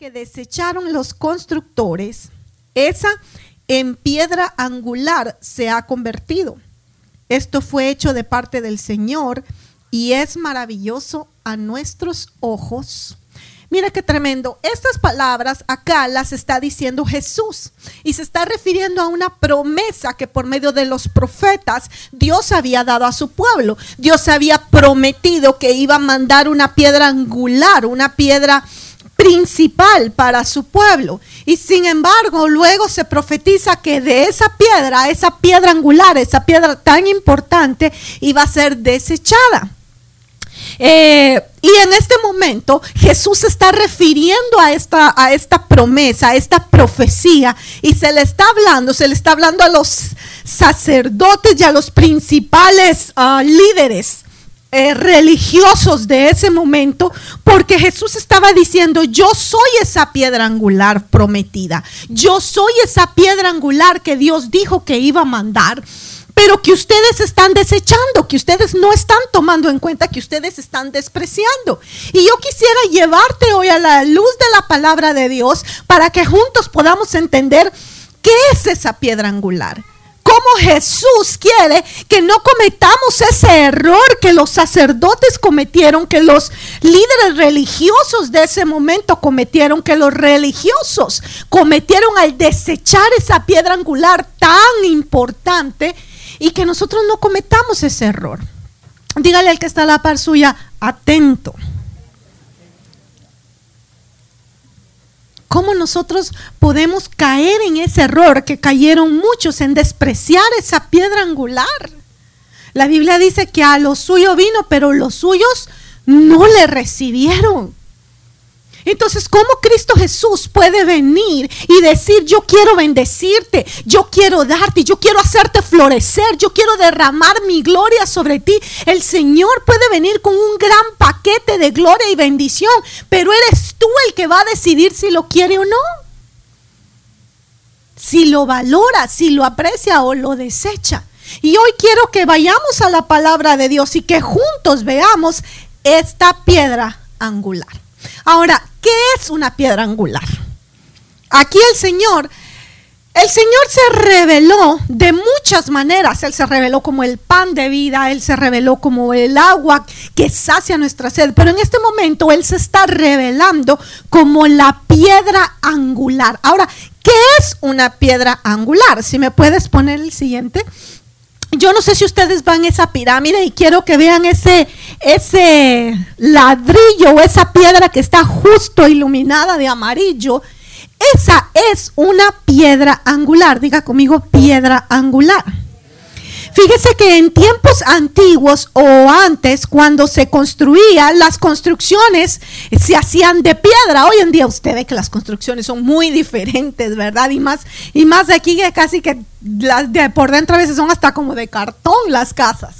que desecharon los constructores, esa en piedra angular se ha convertido. Esto fue hecho de parte del Señor y es maravilloso a nuestros ojos. Mira qué tremendo. Estas palabras acá las está diciendo Jesús y se está refiriendo a una promesa que por medio de los profetas Dios había dado a su pueblo. Dios había prometido que iba a mandar una piedra angular, una piedra principal para su pueblo. Y sin embargo, luego se profetiza que de esa piedra, esa piedra angular, esa piedra tan importante, iba a ser desechada. Eh, y en este momento Jesús se está refiriendo a esta, a esta promesa, a esta profecía, y se le está hablando, se le está hablando a los sacerdotes y a los principales ah, líderes eh, religiosos de ese momento, porque Jesús estaba diciendo, yo soy esa piedra angular prometida, yo soy esa piedra angular que Dios dijo que iba a mandar pero que ustedes están desechando, que ustedes no están tomando en cuenta, que ustedes están despreciando. Y yo quisiera llevarte hoy a la luz de la palabra de Dios para que juntos podamos entender qué es esa piedra angular. Cómo Jesús quiere que no cometamos ese error que los sacerdotes cometieron, que los líderes religiosos de ese momento cometieron, que los religiosos cometieron al desechar esa piedra angular tan importante y que nosotros no cometamos ese error. Dígale al que está a la par suya, atento. ¿Cómo nosotros podemos caer en ese error que cayeron muchos en despreciar esa piedra angular? La Biblia dice que a lo suyo vino, pero los suyos no le recibieron. Entonces, ¿cómo Cristo Jesús puede venir y decir, yo quiero bendecirte, yo quiero darte, yo quiero hacerte florecer, yo quiero derramar mi gloria sobre ti? El Señor puede venir con un gran paquete de gloria y bendición, pero eres tú el que va a decidir si lo quiere o no. Si lo valora, si lo aprecia o lo desecha. Y hoy quiero que vayamos a la palabra de Dios y que juntos veamos esta piedra angular. Ahora, ¿qué es una piedra angular? Aquí el Señor, el Señor se reveló de muchas maneras. Él se reveló como el pan de vida, Él se reveló como el agua que sacia nuestra sed. Pero en este momento Él se está revelando como la piedra angular. Ahora, ¿qué es una piedra angular? Si me puedes poner el siguiente yo no sé si ustedes van a esa pirámide y quiero que vean ese, ese ladrillo o esa piedra que está justo iluminada de amarillo. Esa es una piedra angular. Diga conmigo, piedra angular. Fíjese que en tiempos antiguos o antes, cuando se construía, las construcciones se hacían de piedra. Hoy en día usted ve que las construcciones son muy diferentes, ¿verdad? Y más, y más de aquí que casi que las de por dentro a veces son hasta como de cartón las casas.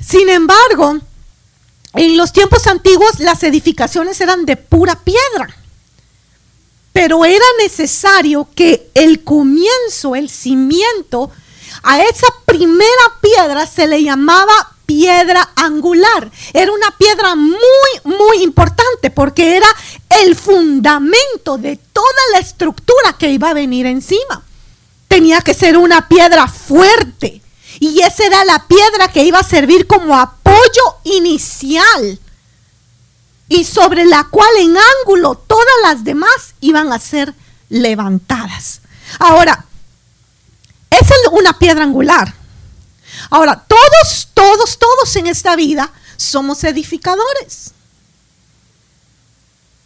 Sin embargo, en los tiempos antiguos las edificaciones eran de pura piedra. Pero era necesario que el comienzo, el cimiento, a esa primera piedra se le llamaba piedra angular. Era una piedra muy, muy importante porque era el fundamento de toda la estructura que iba a venir encima. Tenía que ser una piedra fuerte. Y esa era la piedra que iba a servir como apoyo inicial. Y sobre la cual en ángulo todas las demás iban a ser levantadas. Ahora, es una piedra angular. Ahora, todos, todos, todos en esta vida somos edificadores.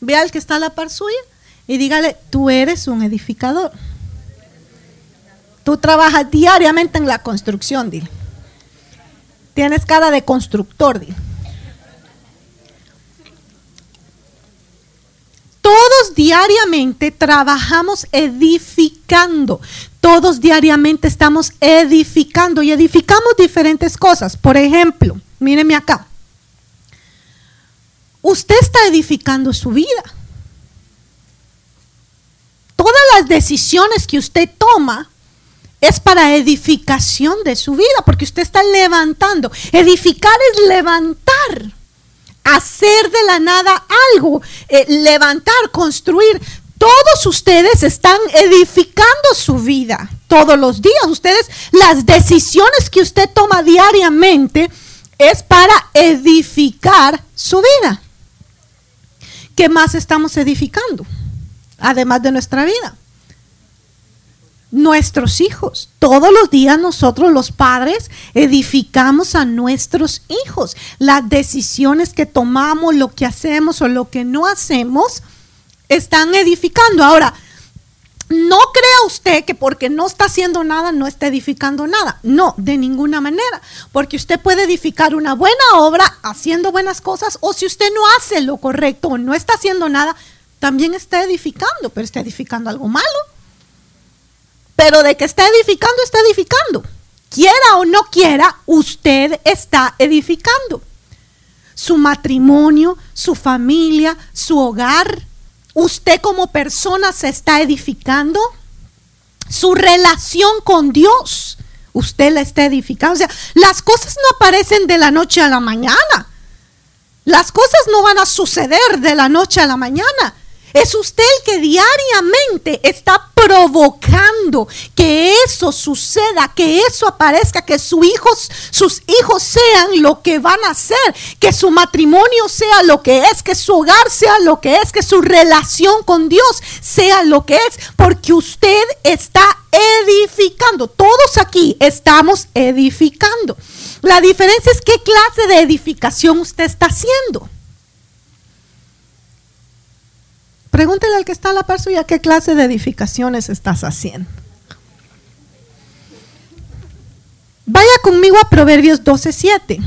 Ve al que está a la par suya y dígale, tú eres un edificador. Tú trabajas diariamente en la construcción, dile. Tienes cara de constructor, dile. Todos diariamente trabajamos edificando. Todos diariamente estamos edificando y edificamos diferentes cosas. Por ejemplo, míreme acá. Usted está edificando su vida. Todas las decisiones que usted toma es para edificación de su vida, porque usted está levantando. Edificar es levantar hacer de la nada algo, eh, levantar, construir. Todos ustedes están edificando su vida todos los días. Ustedes, las decisiones que usted toma diariamente es para edificar su vida. ¿Qué más estamos edificando? Además de nuestra vida nuestros hijos. Todos los días nosotros los padres edificamos a nuestros hijos. Las decisiones que tomamos, lo que hacemos o lo que no hacemos, están edificando. Ahora, no crea usted que porque no está haciendo nada, no está edificando nada. No, de ninguna manera. Porque usted puede edificar una buena obra haciendo buenas cosas o si usted no hace lo correcto o no está haciendo nada, también está edificando, pero está edificando algo malo. Pero de que está edificando, está edificando. Quiera o no quiera, usted está edificando. Su matrimonio, su familia, su hogar. Usted como persona se está edificando. Su relación con Dios, usted la está edificando. O sea, las cosas no aparecen de la noche a la mañana. Las cosas no van a suceder de la noche a la mañana. Es usted el que diariamente está provocando que eso suceda, que eso aparezca, que sus hijos, sus hijos sean lo que van a ser, que su matrimonio sea lo que es, que su hogar sea lo que es, que su relación con Dios sea lo que es, porque usted está edificando. Todos aquí estamos edificando. La diferencia es qué clase de edificación usted está haciendo. Pregúntele al que está a la par suya qué clase de edificaciones estás haciendo. Vaya conmigo a Proverbios 12:7.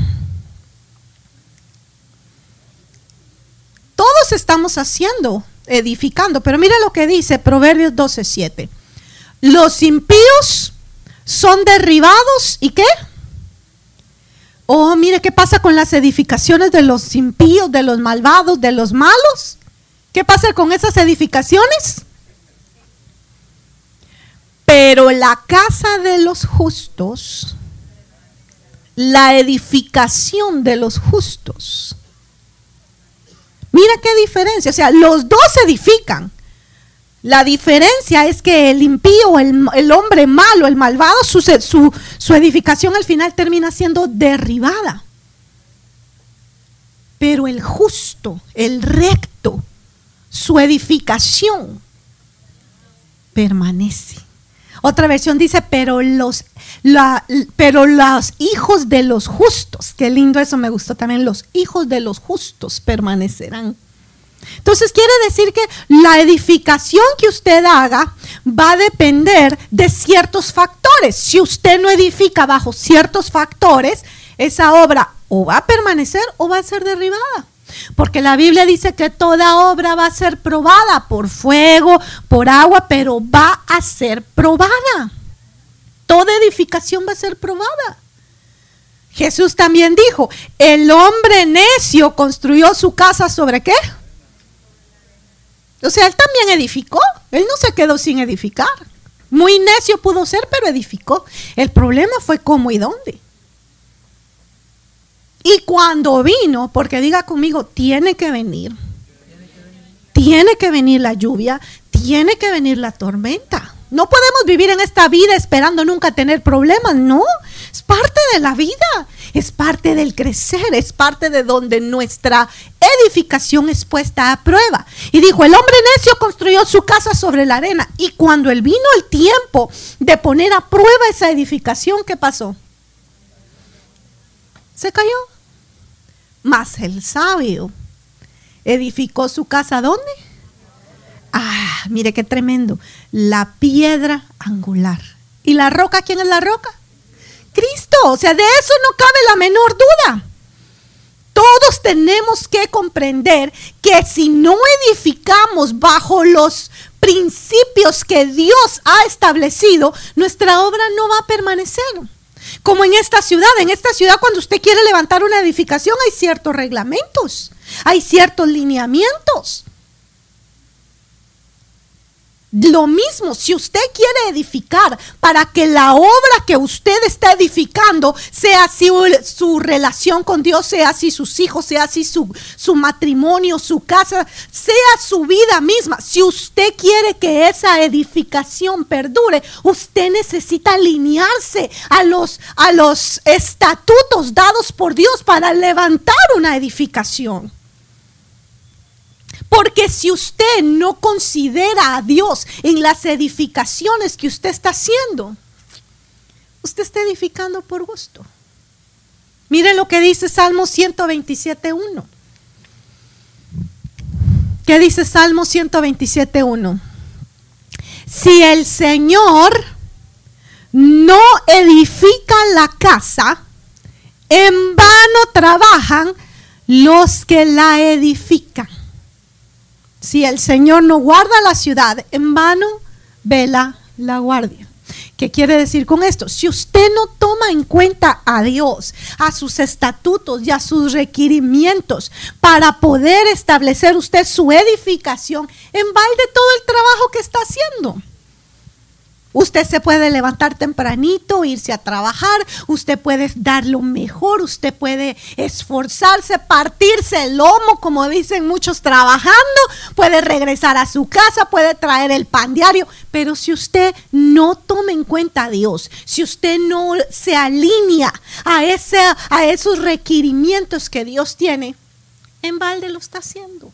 Todos estamos haciendo, edificando, pero mira lo que dice Proverbios 12:7. Los impíos son derribados y qué? Oh, mire qué pasa con las edificaciones de los impíos, de los malvados, de los malos. ¿Qué pasa con esas edificaciones? Pero la casa de los justos, la edificación de los justos. Mira qué diferencia. O sea, los dos edifican. La diferencia es que el impío, el, hombre malo, el malvado, su, edificación al final termina siendo derribada. Pero el justo, el recto, su edificación permanece. Otra versión dice, pero los, pero los hijos de los justos, qué lindo eso me gustó también, los hijos de los justos permanecerán. Entonces quiere decir que la edificación que usted haga va a depender de ciertos factores. Si usted no edifica bajo ciertos factores, esa obra o va a permanecer o va a ser derribada. Porque la Biblia dice que toda obra va a ser probada por fuego, por agua, pero va a ser probada. Toda edificación va a ser probada. Jesús también dijo, el hombre necio construyó su casa sobre qué? O sea, él también edificó, él no se quedó sin edificar. Muy necio pudo ser, pero edificó. El problema fue cómo y dónde. Y cuando vino, porque diga conmigo, tiene que venir. Tiene que venir la lluvia, tiene que venir la tormenta. No podemos vivir en esta vida esperando nunca tener problemas, no. Es parte de la vida, es parte del crecer, es parte de donde nuestra edificación es puesta a prueba. Y dijo, el hombre necio construyó su casa sobre la arena. Y cuando él vino el tiempo de poner a prueba esa edificación, ¿qué pasó? Se cayó. Mas el sabio edificó su casa ¿dónde? Ah, mire qué tremendo. La piedra angular. ¿Y la roca? ¿Quién es la roca? Cristo. O sea, de eso no cabe la menor duda. Todos tenemos que comprender que si no edificamos bajo los principios que Dios ha establecido, nuestra obra no va a permanecer. Como en esta ciudad, en esta ciudad cuando usted quiere levantar una edificación hay ciertos reglamentos, hay ciertos lineamientos. Lo mismo, si usted quiere edificar para que la obra que usted está edificando sea así su relación con Dios, sea así sus hijos, sea así su, su matrimonio, su casa, sea su vida misma. Si usted quiere que esa edificación perdure, usted necesita alinearse a los, a los estatutos dados por Dios para levantar una edificación. Porque si usted no considera a Dios en las edificaciones que usted está haciendo, usted está edificando por gusto. Mire lo que dice Salmo 127.1. ¿Qué dice Salmo 127.1? Si el Señor no edifica la casa, en vano trabajan los que la edifican. Si el Señor no guarda la ciudad, en vano vela la guardia. ¿Qué quiere decir con esto? Si usted no toma en cuenta a Dios, a sus estatutos y a sus requerimientos para poder establecer usted su edificación, en balde todo el trabajo que está haciendo. Usted se puede levantar tempranito, irse a trabajar, usted puede dar lo mejor, usted puede esforzarse, partirse el lomo, como dicen muchos trabajando, puede regresar a su casa, puede traer el pan diario, pero si usted no toma en cuenta a Dios, si usted no se alinea a, ese, a esos requerimientos que Dios tiene, en balde lo está haciendo.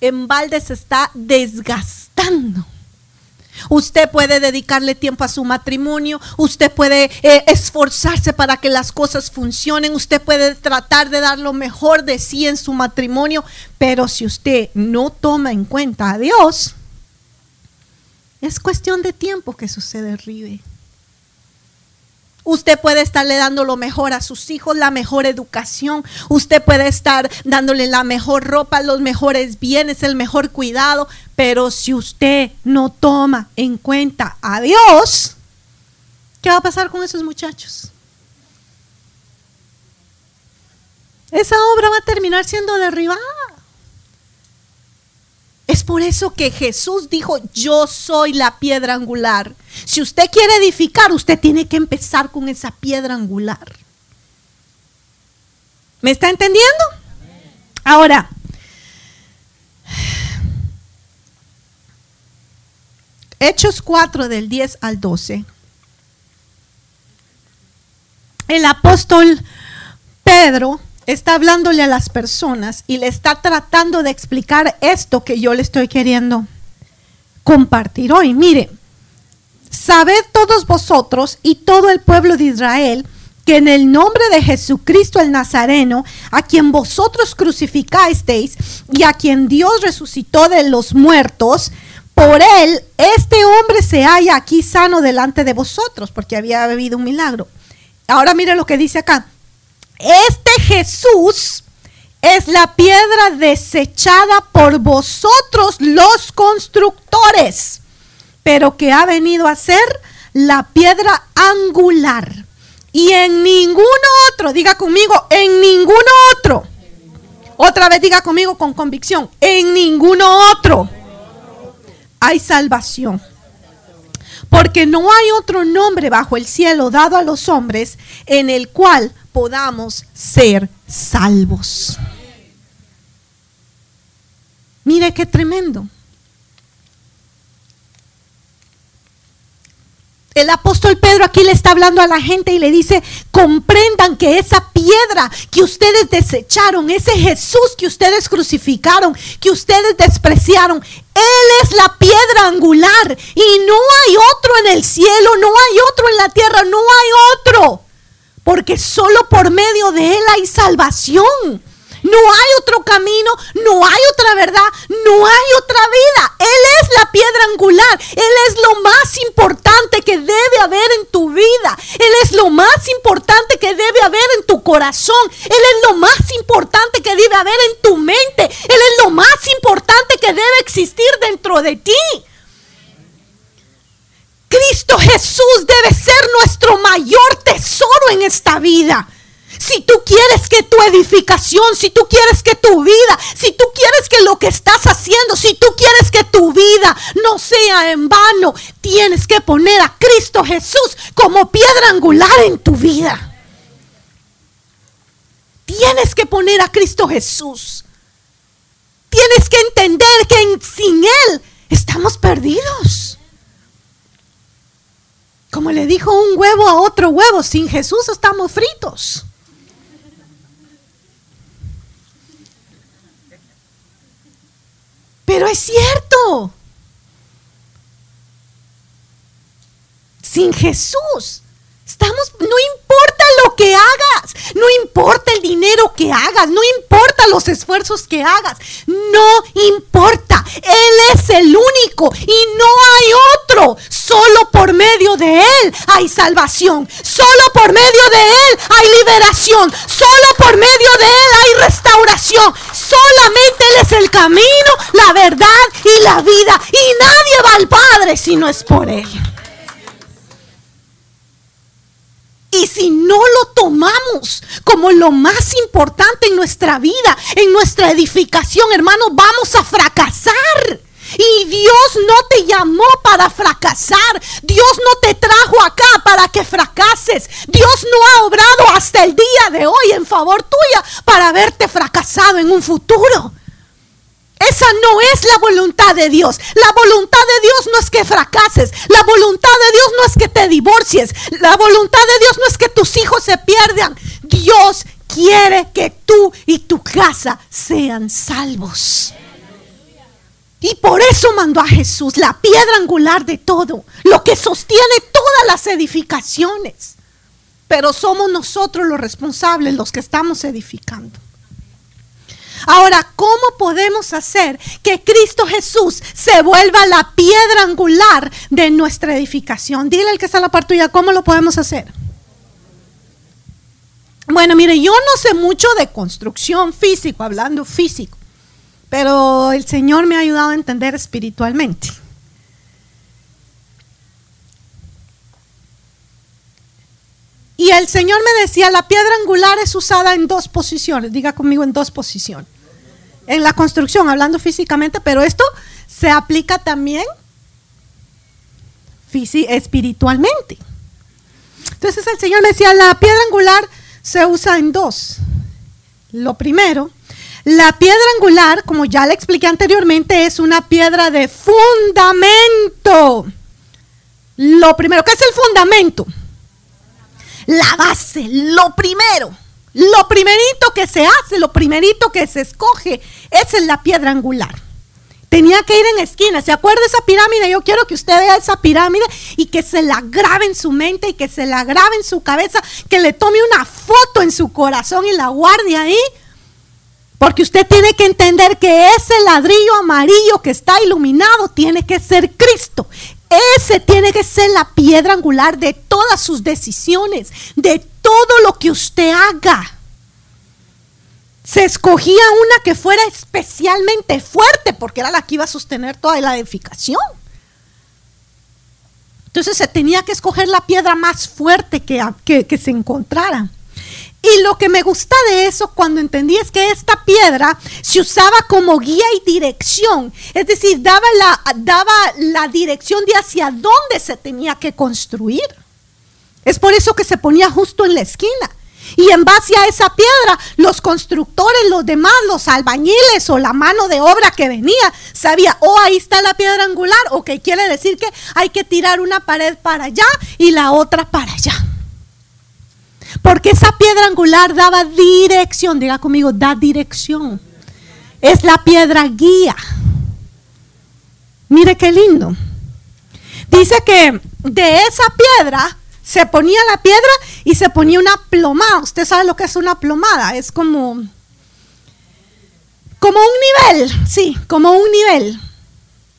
En balde se está desgastando. Usted puede dedicarle tiempo a su matrimonio, usted puede eh, esforzarse para que las cosas funcionen, usted puede tratar de dar lo mejor de sí en su matrimonio, pero si usted no toma en cuenta a Dios, es cuestión de tiempo que sucede Ribe. Usted puede estarle dando lo mejor a sus hijos, la mejor educación. Usted puede estar dándole la mejor ropa, los mejores bienes, el mejor cuidado. Pero si usted no toma en cuenta a Dios, ¿qué va a pasar con esos muchachos? Esa obra va a terminar siendo derribada. Por eso que Jesús dijo, yo soy la piedra angular. Si usted quiere edificar, usted tiene que empezar con esa piedra angular. ¿Me está entendiendo? Ahora, Hechos 4 del 10 al 12. El apóstol Pedro está hablándole a las personas y le está tratando de explicar esto que yo le estoy queriendo compartir hoy. Mire, sabed todos vosotros y todo el pueblo de Israel que en el nombre de Jesucristo el Nazareno, a quien vosotros crucificasteis y a quien Dios resucitó de los muertos, por él este hombre se halla aquí sano delante de vosotros, porque había bebido un milagro. Ahora mire lo que dice acá. Este Jesús es la piedra desechada por vosotros los constructores, pero que ha venido a ser la piedra angular. Y en ninguno otro, diga conmigo, en ninguno otro. Otra vez diga conmigo con convicción, en ninguno otro hay salvación. Porque no hay otro nombre bajo el cielo dado a los hombres en el cual podamos ser salvos. Mire qué tremendo. El apóstol Pedro aquí le está hablando a la gente y le dice, comprendan que esa piedra que ustedes desecharon, ese Jesús que ustedes crucificaron, que ustedes despreciaron, Él es la piedra angular y no hay otro en el cielo, no hay otro en la tierra, no hay otro. Porque solo por medio de Él hay salvación. No hay otro camino, no hay otra verdad, no hay otra vida. Él es la piedra angular. Él es lo más importante que debe haber en tu vida. Él es lo más importante que debe haber en tu corazón. Él es lo más importante que debe haber en tu mente. Él es lo más importante que debe existir dentro de ti. Cristo Jesús debe ser nuestro mayor tesoro en esta vida. Si tú quieres que tu edificación, si tú quieres que tu vida, si tú quieres que lo que estás haciendo, si tú quieres que tu vida no sea en vano. Tienes que poner a Cristo Jesús como piedra angular en tu vida. Tienes que poner a Cristo Jesús. Tienes que entender que sin Él estamos perdidos. Como le dijo un huevo a otro huevo, sin Jesús estamos fritos. Pero es cierto. Sin Jesús estamos, no importa lo que hagas, no importa el dinero que hagas, no importa los esfuerzos que hagas, no importa. Él es el único y no hay otro. Solo por medio de Él hay salvación. Solo por medio de Él hay liberación. Solo por medio de Él hay restauración. Solamente Él es el camino, la verdad y la vida. Y nadie va al Padre si no es por Él. Y si no lo tomamos como lo más importante en nuestra vida, en nuestra edificación, hermanos, vamos a fracasar. Y Dios no te llamó para fracasar. Dios no te trajo acá para que fracases. Dios no ha obrado hasta el día de hoy en favor tuya para verte fracasado en un futuro. Esa no es la voluntad de Dios. La voluntad de Dios no es que fracases. La voluntad de Dios no es que te divorcies. La voluntad de Dios no es que tus hijos se pierdan. Dios quiere que tú y tu casa sean salvos. Y por eso mandó a Jesús, la piedra angular de todo, lo que sostiene todas las edificaciones. Pero somos nosotros los responsables, los que estamos edificando. Ahora, ¿cómo podemos hacer que Cristo Jesús se vuelva la piedra angular de nuestra edificación? Dile al que está en la parte tuya, ¿cómo lo podemos hacer? Bueno, mire, yo no sé mucho de construcción físico, hablando físico, pero el Señor me ha ayudado a entender espiritualmente. Y el Señor me decía, la piedra angular es usada en dos posiciones, diga conmigo en dos posiciones. En la construcción, hablando físicamente, pero esto se aplica también espiritualmente. Entonces el Señor me decía, la piedra angular se usa en dos. Lo primero, la piedra angular, como ya le expliqué anteriormente, es una piedra de fundamento. Lo primero, ¿qué es el fundamento? La base, lo primero. Lo primerito que se hace, lo primerito que se escoge, esa es la piedra angular. Tenía que ir en esquina. ¿Se acuerda esa pirámide? Yo quiero que usted vea esa pirámide y que se la grabe en su mente y que se la grabe en su cabeza, que le tome una foto en su corazón y la guarde ahí. Porque usted tiene que entender que ese ladrillo amarillo que está iluminado tiene que ser Cristo. Ese tiene que ser la piedra angular de todas sus decisiones, de todo lo que usted haga. Se escogía una que fuera especialmente fuerte porque era la que iba a sostener toda la edificación. Entonces se tenía que escoger la piedra más fuerte que, que se encontrara. Y lo que me gusta de eso cuando entendí es que esta piedra se usaba como guía y dirección. Es decir, daba la, daba la dirección de hacia dónde se tenía que construir. Es por eso que se ponía justo en la esquina. Y en base a esa piedra, los constructores, los demás, los albañiles o la mano de obra que venía, sabía, oh, ahí está la piedra angular, o que quiere decir que hay que tirar una pared para allá y la otra para allá. Porque esa piedra angular daba dirección. Diga conmigo, da dirección. Es la piedra guía. Mire qué lindo. Dice que de esa piedra se ponía la piedra y se ponía una plomada. Usted sabe lo que es una plomada. Es como, como un nivel. Sí, como un nivel.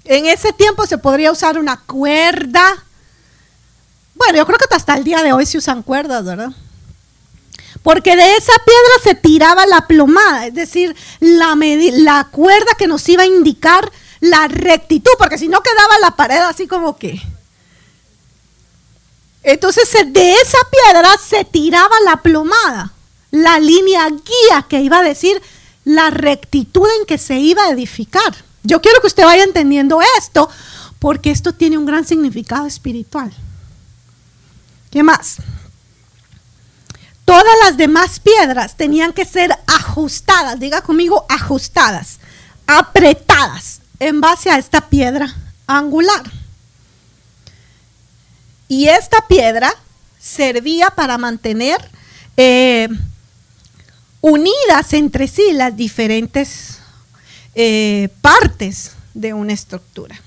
En ese tiempo se podría usar una cuerda. Bueno, yo creo que hasta el día de hoy se usan cuerdas, ¿verdad? Porque de esa piedra se tiraba la plomada, es decir, la, cuerda que nos iba a indicar la rectitud, porque si no quedaba la pared así como que... Entonces de esa piedra se tiraba la plomada, la línea guía que iba a decir la rectitud en que se iba a edificar. Yo quiero que usted vaya entendiendo esto, porque esto tiene un gran significado espiritual. ¿Qué más? Todas las demás piedras tenían que ser ajustadas, diga conmigo, ajustadas, apretadas en base a esta piedra angular. Y esta piedra servía para mantener eh, unidas entre sí las diferentes eh, partes de una estructura.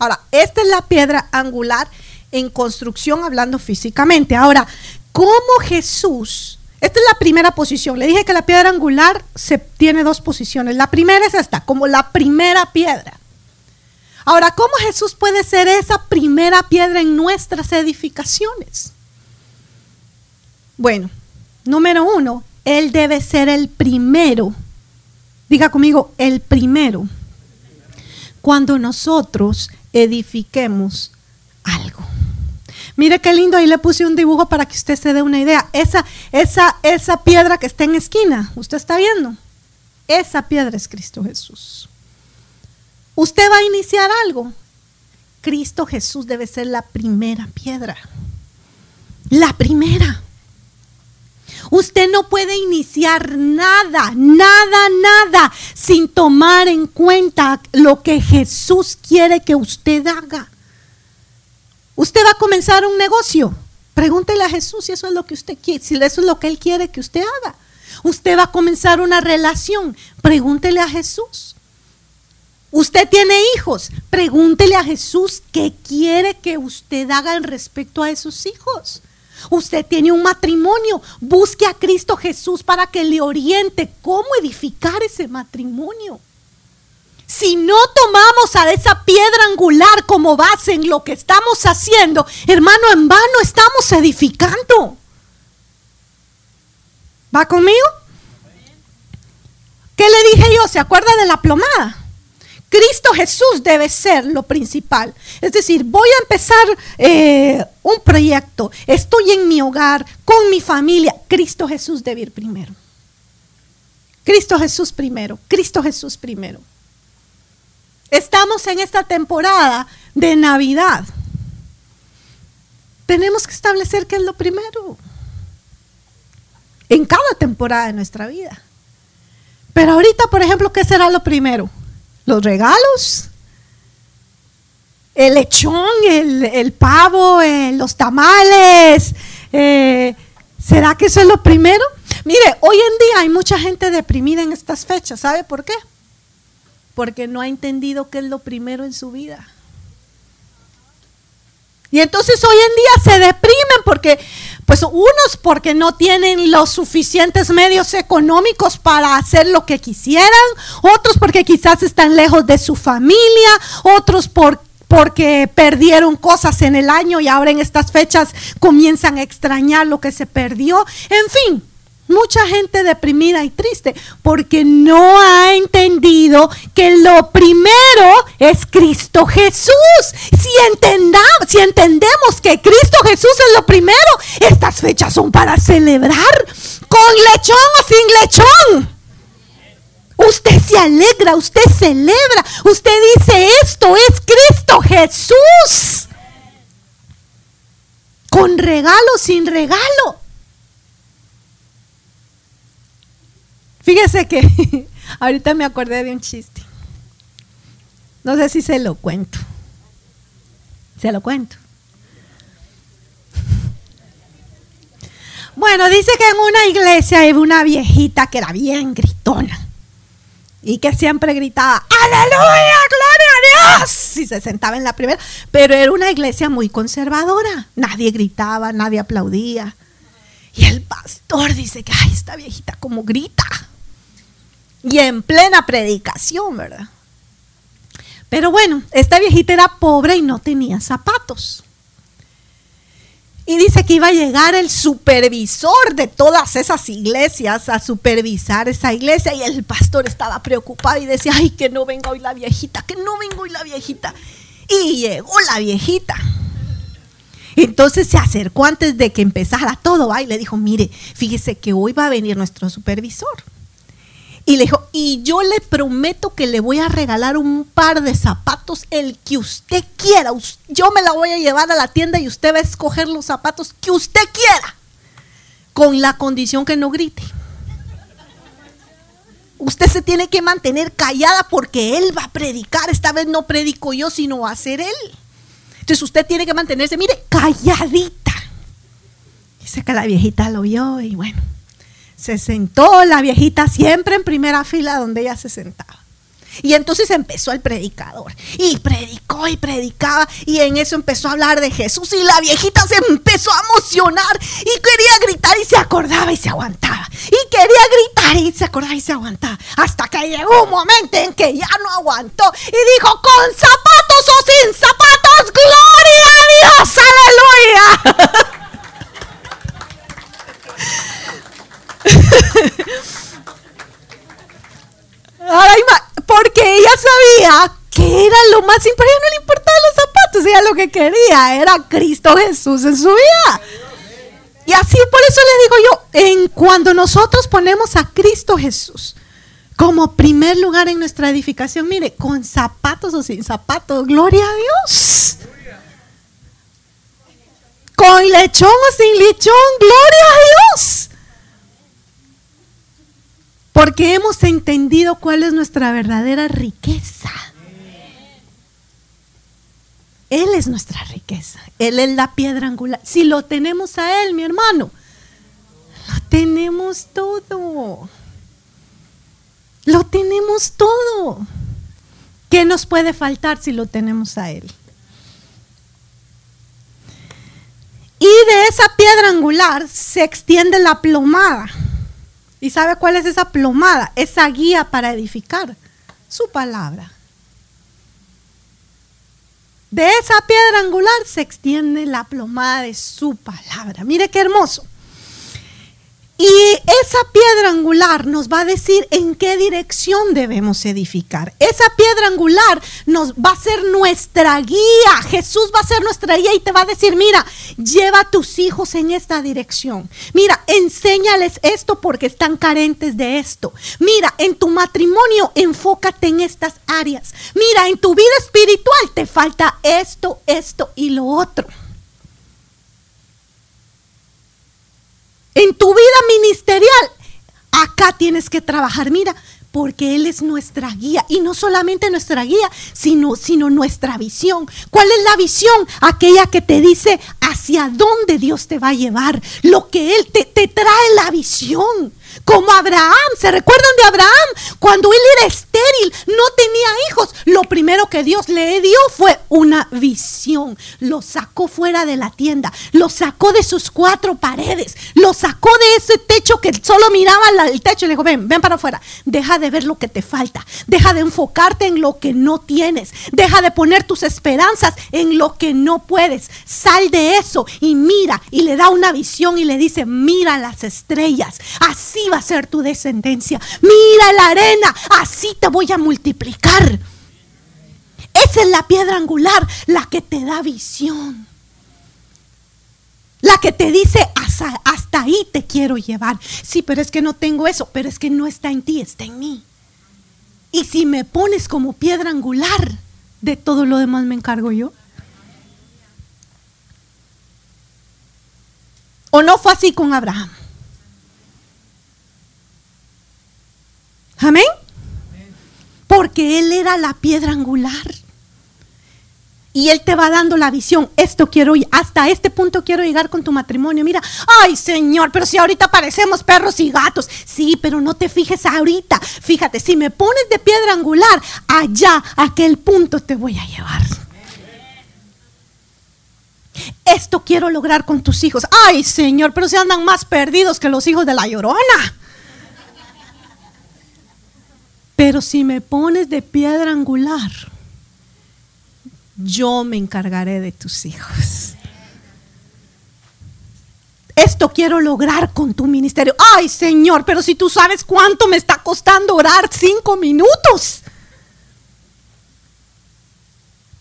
Ahora, esta es la piedra angular en construcción hablando físicamente. Ahora, ¿cómo Jesús, esta es la primera posición, le dije que la piedra angular se tiene dos posiciones. La primera es esta, como la primera piedra. Ahora, ¿cómo Jesús puede ser esa primera piedra en nuestras edificaciones? Bueno, número uno, Él debe ser el primero. Diga conmigo, el primero. Cuando nosotros edifiquemos algo. Mire qué lindo, ahí le puse un dibujo para que usted se dé una idea. Esa, esa, esa piedra que está en esquina, ¿usted está viendo? Esa piedra es Cristo Jesús. Usted va a iniciar algo. Cristo Jesús debe ser la primera piedra. La primera. Usted no puede iniciar nada, nada, nada sin tomar en cuenta lo que Jesús quiere que usted haga. Usted va a comenzar un negocio. Pregúntele a Jesús si eso es lo que usted quiere, si eso es lo que Él quiere que usted haga. Usted va a comenzar una relación. Pregúntele a Jesús. Usted tiene hijos. Pregúntele a Jesús qué quiere que usted haga en respecto a esos hijos. Usted tiene un matrimonio. Busque a Cristo Jesús para que le oriente cómo edificar ese matrimonio. Si no tomamos a esa piedra angular como base en lo que estamos haciendo, hermano, en vano estamos edificando. ¿Va conmigo? ¿Qué le dije yo? ¿Se acuerda de la plomada? Cristo Jesús debe ser lo principal. Es decir, voy a empezar eh, un proyecto, estoy en mi hogar, con mi familia. Cristo Jesús debe ir primero. Cristo Jesús primero, Cristo Jesús primero. Estamos en esta temporada de Navidad. Tenemos que establecer qué es lo primero. En cada temporada de nuestra vida. Pero ahorita, por ejemplo, ¿qué será lo primero? ¿Los regalos? ¿El lechón? ¿El, pavo? Eh, ¿Los tamales? Eh, ¿Será que eso es lo primero? Mire, hoy en día hay mucha gente deprimida en estas fechas. ¿Sabe por qué? Porque no ha entendido qué es lo primero en su vida. Y entonces hoy en día se deprimen porque, pues unos porque no tienen los suficientes medios económicos para hacer lo que quisieran, otros porque quizás están lejos de su familia, otros por, porque perdieron cosas en el año y ahora en estas fechas comienzan a extrañar lo que se perdió. En fin, Mucha gente deprimida y triste porque no ha entendido que lo primero es Cristo Jesús. Si, entendemos que Cristo Jesús es lo primero, estas fechas son para celebrar con lechón o sin lechón. Usted se alegra, usted celebra, usted dice esto es Cristo Jesús. Con regalo, sin regalo. Fíjese que ahorita me acordé de un chiste. No sé si se lo cuento. Se lo cuento. Bueno, dice que en una iglesia había una viejita que era bien gritona y que siempre gritaba, aleluya, gloria a Dios, y se sentaba en la primera, pero era una iglesia muy conservadora, nadie gritaba, nadie aplaudía. Y el pastor dice que, ay, esta viejita como grita y en plena predicación, ¿verdad? Pero bueno, esta viejita era pobre y no tenía zapatos. Y dice que iba a llegar el supervisor de todas esas iglesias a supervisar esa iglesia. Y el pastor estaba preocupado y decía, ay, que no venga hoy la viejita, que no venga hoy la viejita. Y llegó la viejita. Entonces se acercó antes de que empezara todo y le dijo, mire, fíjese que hoy va a venir nuestro supervisor Y le dijo, y yo le prometo que le voy a regalar un par de zapatos, el que usted quiera. Yo me la voy a llevar a la tienda y usted va a escoger los zapatos que usted quiera, con la condición que no grite. Usted se tiene que mantener callada porque él va a predicar. Esta vez no predico yo, sino va a ser él. Entonces usted tiene que mantenerse, mire, calladita. Dice que la viejita lo vio y bueno se sentó la viejita siempre en primera fila donde ella se sentaba. Y entonces empezó el predicador. Y predicó y predicaba. Y en eso empezó a hablar de Jesús. Y la viejita se empezó a emocionar. Y quería gritar y se acordaba y se aguantaba. Y quería gritar y se acordaba y se aguantaba. Hasta que llegó un momento en que ya no aguantó. Y dijo, con zapatos o sin zapatos, gloria a Dios. Aleluya. porque ella sabía que era lo más importante, no le importaban los zapatos, ella lo que quería era Cristo Jesús en su vida. Y así por eso le digo yo, en cuando nosotros ponemos a Cristo Jesús como primer lugar en nuestra edificación, mire, con zapatos o sin zapatos, gloria a Dios. Con lechón o sin lechón, gloria a Dios. Porque hemos entendido cuál es nuestra verdadera riqueza. Él es nuestra riqueza. Él es la piedra angular. Si lo tenemos a Él, mi hermano, lo tenemos todo. Lo tenemos todo. ¿Qué nos puede faltar si lo tenemos a Él? Y de esa piedra angular se extiende la plomada. ¿Y sabe cuál es esa plomada? Esa guía para edificar. Su palabra. De esa piedra angular se extiende la plomada de su palabra. Mire qué hermoso. Y esa piedra angular nos va a decir en qué dirección debemos edificar. Esa piedra angular nos va a ser nuestra guía. Jesús va a ser nuestra guía y te va a decir, mira, lleva a tus hijos en esta dirección. Mira, enséñales esto porque están carentes de esto. Mira, en tu matrimonio enfócate en estas áreas. Mira, en tu vida espiritual te falta esto, esto y lo otro. En tu ministerial, acá tienes que trabajar. Mira, porque Él es nuestra guía. Y no solamente nuestra guía, sino, sino nuestra visión. ¿Cuál es la visión? Aquella que te dice hacia dónde Dios te va a llevar. Lo que Él te, te trae la visión. Como Abraham, ¿se recuerdan de Abraham? Cuando él era estéril, no tenía hijos. Lo primero que Dios le dio fue una visión. Lo sacó fuera de la tienda, lo sacó de sus cuatro paredes, lo sacó de ese techo que solo miraba el techo y le dijo, ven, ven para afuera. Deja de ver lo que te falta, deja de enfocarte en lo que no tienes, deja de poner tus esperanzas en lo que no puedes. Sal de eso y mira y le da una visión y le dice, mira las estrellas. Así va a ser tu descendencia. Mira la arena, así te voy a multiplicar. Esa es la piedra angular, la que te da visión. La que te dice, hasta, hasta, ahí te quiero llevar. Sí, pero es que no tengo eso, pero es que no está en ti, está en mí. Y si me pones como piedra angular, de todo lo demás me encargo yo. ¿O no fue así con Abraham? Amén. Porque Él era la piedra angular. Y Él te va dando la visión. Esto quiero, hasta este punto quiero llegar con tu matrimonio. Mira, ay Señor, pero si ahorita parecemos perros y gatos. Sí, pero no te fijes ahorita. Fíjate, si me pones de piedra angular, allá, a aquel punto te voy a llevar. Esto quiero lograr con tus hijos. Ay Señor, pero si andan más perdidos que los hijos de la llorona. Pero si me pones de piedra angular, yo me encargaré de tus hijos. Esto quiero lograr con tu ministerio. Ay, Señor, pero si tú sabes cuánto me está costando orar cinco minutos.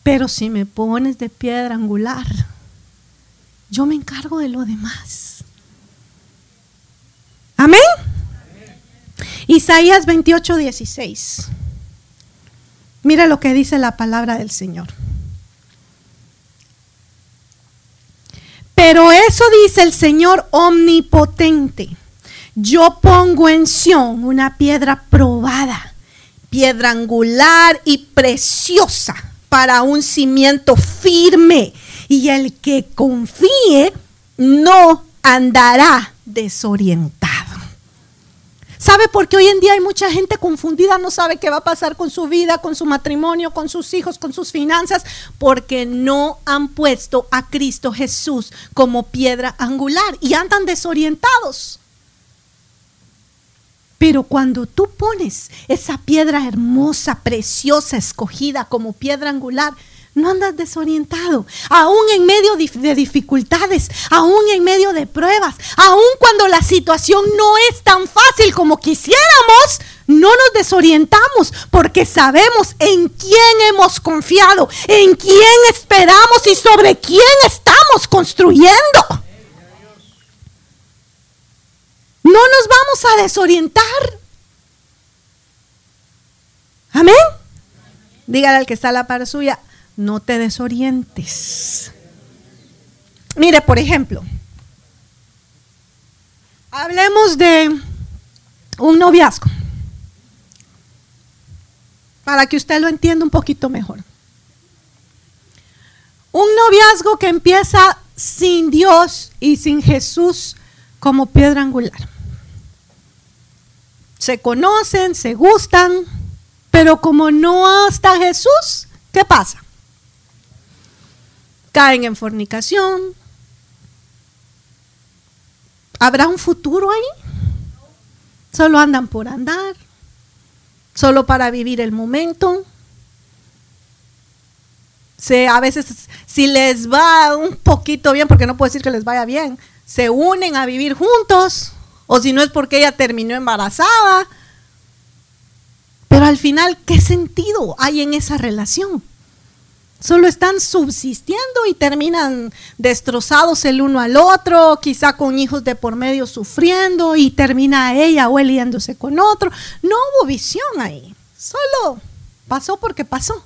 Pero si me pones de piedra angular, yo me encargo de lo demás. Amén. Isaías 28, 16. Mira lo que dice la palabra del Señor. Pero eso dice el Señor omnipotente. Yo pongo en Sión una piedra probada, piedra angular y preciosa para un cimiento firme. Y el que confíe no andará desorientado. ¿Sabe por qué hoy en día hay mucha gente confundida? No sabe qué va a pasar con su vida, con su matrimonio, con sus hijos, con sus finanzas, porque no han puesto a Cristo Jesús como piedra angular y andan desorientados. Pero cuando tú pones esa piedra hermosa, preciosa, escogida como piedra angular, no andas desorientado, aún en medio de dificultades, aún en medio de pruebas, aún cuando la situación no es tan fácil como quisiéramos, no nos desorientamos porque sabemos en quién hemos confiado, en quién esperamos y sobre quién estamos construyendo. No nos vamos a desorientar. Amén. Dígale al que está a la par suya, no te desorientes. Mire, por ejemplo, hablemos de un noviazgo, para que usted lo entienda un poquito mejor. Un noviazgo que empieza sin Dios y sin Jesús como piedra angular. Se conocen, se gustan, pero como no está Jesús, ¿qué pasa? Caen en fornicación. ¿Habrá un futuro ahí? Solo andan por andar, solo para vivir el momento. Se, a veces, si les va un poquito bien, porque no puedo decir que les vaya bien, se unen a vivir juntos, o si no es porque ella terminó embarazada. Pero al final, ¿qué sentido hay en esa relación? Solo están subsistiendo y terminan destrozados el uno al otro, quizá con hijos de por medio sufriendo y termina ella o yéndose con otro. No hubo visión ahí, solo pasó porque pasó.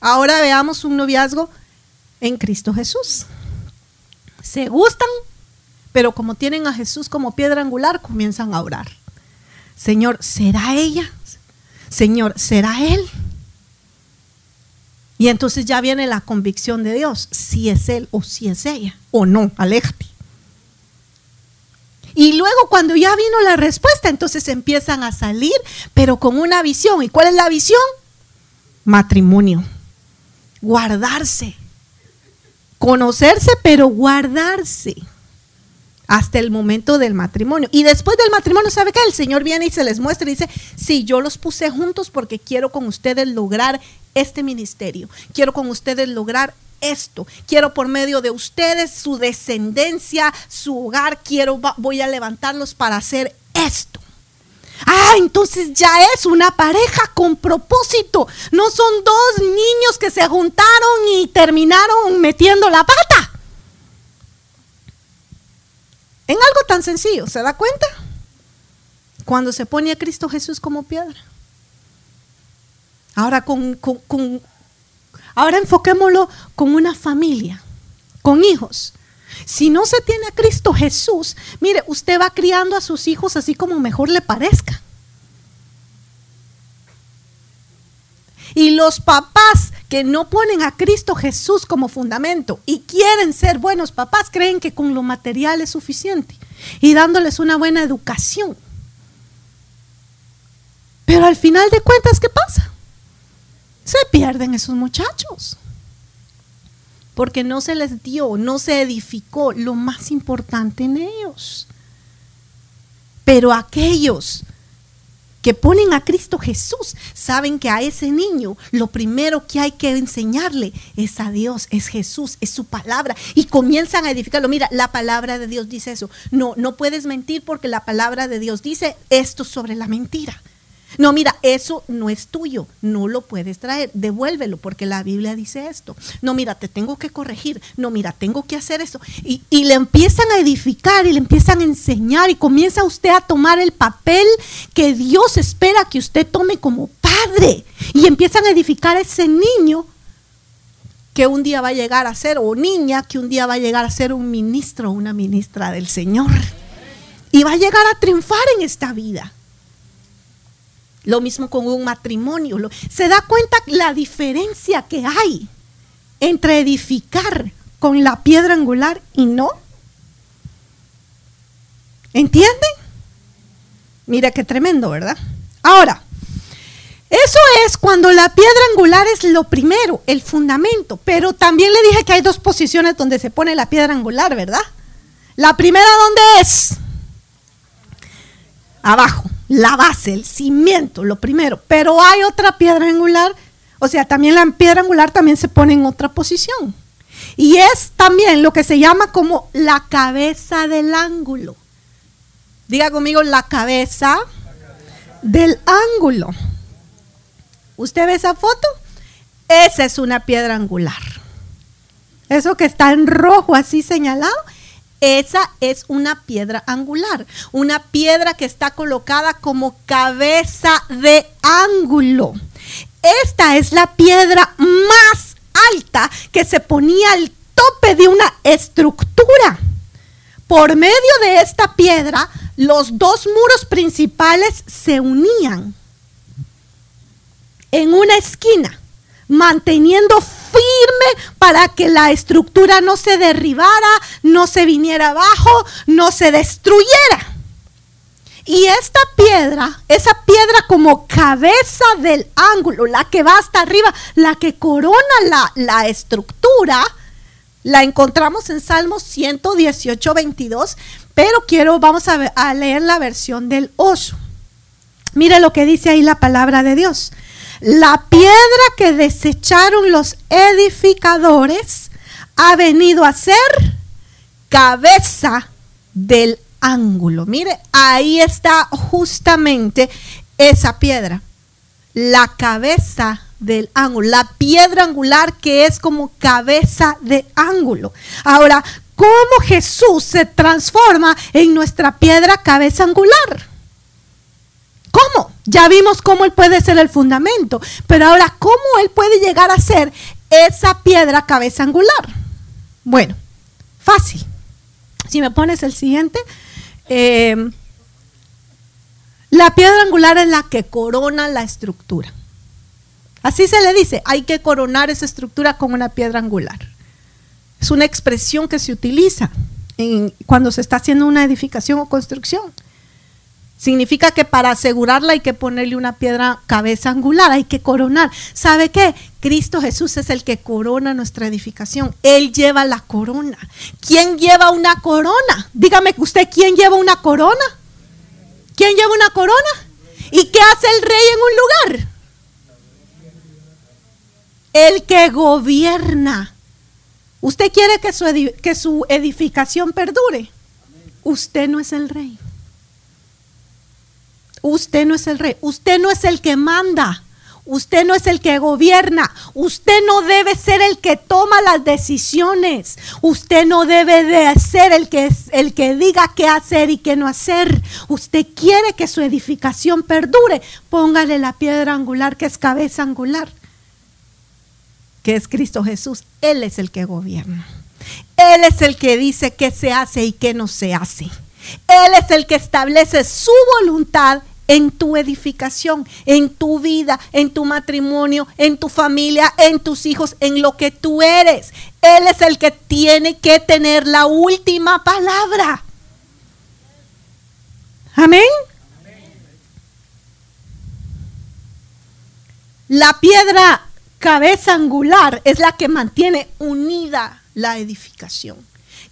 Ahora veamos un noviazgo en Cristo Jesús. Se gustan, pero como tienen a Jesús como piedra angular, comienzan a orar. Señor, ¿será ella? Señor, ¿será él? Y entonces ya viene la convicción de Dios, si es él o si es ella, o no, aléjate. Y luego cuando ya vino la respuesta, entonces empiezan a salir, pero con una visión. ¿Y cuál es la visión? Matrimonio. Guardarse. Conocerse, pero guardarse hasta el momento del matrimonio. Y después del matrimonio, ¿sabe qué? El Señor viene y se les muestra y dice, sí, yo los puse juntos porque quiero con ustedes lograr este ministerio. Quiero con ustedes lograr esto. Quiero por medio de ustedes, su descendencia, su hogar, quiero, voy a levantarlos para hacer esto. Ah, entonces ya es una pareja con propósito. No son dos niños que se juntaron y terminaron metiendo la pata. En algo tan sencillo, ¿se da cuenta? Cuando se pone a Cristo Jesús como piedra. Ahora, con, ahora enfoquémoslo con una familia, con hijos. Si no se tiene a Cristo Jesús, mire, usted va criando a sus hijos así como mejor le parezca. Y los papás que no ponen a Cristo Jesús como fundamento y quieren ser buenos papás, creen que con lo material es suficiente y dándoles una buena educación. Pero al final de cuentas, ¿qué pasa? Se pierden esos muchachos. Porque no se les dio, no se edificó lo más importante en ellos. Pero aquellos que ponen a Cristo Jesús saben que a ese niño lo primero que hay que enseñarle es a Dios, es Jesús, es su palabra y comienzan a edificarlo. Mira, la palabra de Dios dice eso. No, no puedes mentir porque la palabra de Dios dice esto sobre la mentira. No, mira, eso no es tuyo, no lo puedes traer, devuélvelo porque la Biblia dice esto. No, mira, te tengo que corregir, no, mira, tengo que hacer esto. Y, y, le empiezan a edificar y le empiezan a enseñar y comienza usted a tomar el papel que Dios espera que usted tome como padre. Y empiezan a edificar a ese niño que un día va a llegar a ser, o niña que un día va a llegar a ser un ministro o una ministra del Señor. Y va a llegar a triunfar en esta vida. Lo mismo con un matrimonio. Se da cuenta la diferencia que hay entre edificar con la piedra angular y no. ¿Entienden? Mira qué tremendo, ¿verdad? Ahora, eso es cuando la piedra angular es lo primero, el fundamento. Pero también le dije que hay dos posiciones donde se pone la piedra angular, ¿verdad? La primera, ¿dónde es? Abajo la base, el cimiento, lo primero. Pero hay otra piedra angular, o sea, también la piedra angular también se pone en otra posición. Y es también lo que se llama como la cabeza del ángulo. Diga conmigo la cabeza del ángulo. ¿Usted ve esa foto? Esa es una piedra angular. Eso que está en rojo así señalado, esa es una piedra angular, una piedra que está colocada como cabeza de ángulo. Esta es la piedra más alta que se ponía al tope de una estructura. Por medio de esta piedra, los dos muros principales se unían en una esquina manteniendo firme para que la estructura no se derribara, no se viniera abajo, no se destruyera. Y esta piedra, esa piedra como cabeza del ángulo, la que va hasta arriba, la que corona la, la estructura, la encontramos en Salmos 118, 22, pero quiero, vamos a, a leer la versión del oso. Mire lo que dice ahí la palabra de Dios. La piedra que desecharon los edificadores ha venido a ser cabeza del ángulo. Mire, ahí está justamente esa piedra. La cabeza del ángulo, la piedra angular que es como cabeza de ángulo. Ahora, ¿cómo Jesús se transforma en nuestra piedra cabeza angular? ¿Cómo? Ya vimos cómo Él puede ser el fundamento, pero ahora, ¿cómo Él puede llegar a ser esa piedra cabeza angular? Bueno, fácil. Si me pones el siguiente, eh, la piedra angular es la que corona la estructura. Así se le dice, hay que coronar esa estructura con una piedra angular. Es una expresión que se utiliza cuando se está haciendo una edificación o construcción. Significa que para asegurarla hay que ponerle una piedra cabeza angular, hay que coronar. ¿Sabe qué? Cristo Jesús es el que corona nuestra edificación. Él lleva la corona. ¿Quién lleva una corona? Dígame usted, ¿quién lleva una corona? ¿Quién lleva una corona? ¿Y qué hace el rey en un lugar? El que gobierna. ¿Usted quiere que su, que su edificación perdure? Usted no es el rey. Usted no es el rey, usted no es el que manda, usted no es el que gobierna, usted no debe ser el que toma las decisiones, usted no debe de ser el que, el que diga qué hacer y qué no hacer. Usted quiere que su edificación perdure, póngale la piedra angular que es cabeza angular, que es Cristo Jesús. Él es el que gobierna. Él es el que dice qué se hace y qué no se hace. Él es el que establece su voluntad en tu edificación, en tu vida, en tu matrimonio, en tu familia, en tus hijos, en lo que tú eres. Él es el que tiene que tener la última palabra. Amén. La piedra cabeza angular es la que mantiene unida la edificación.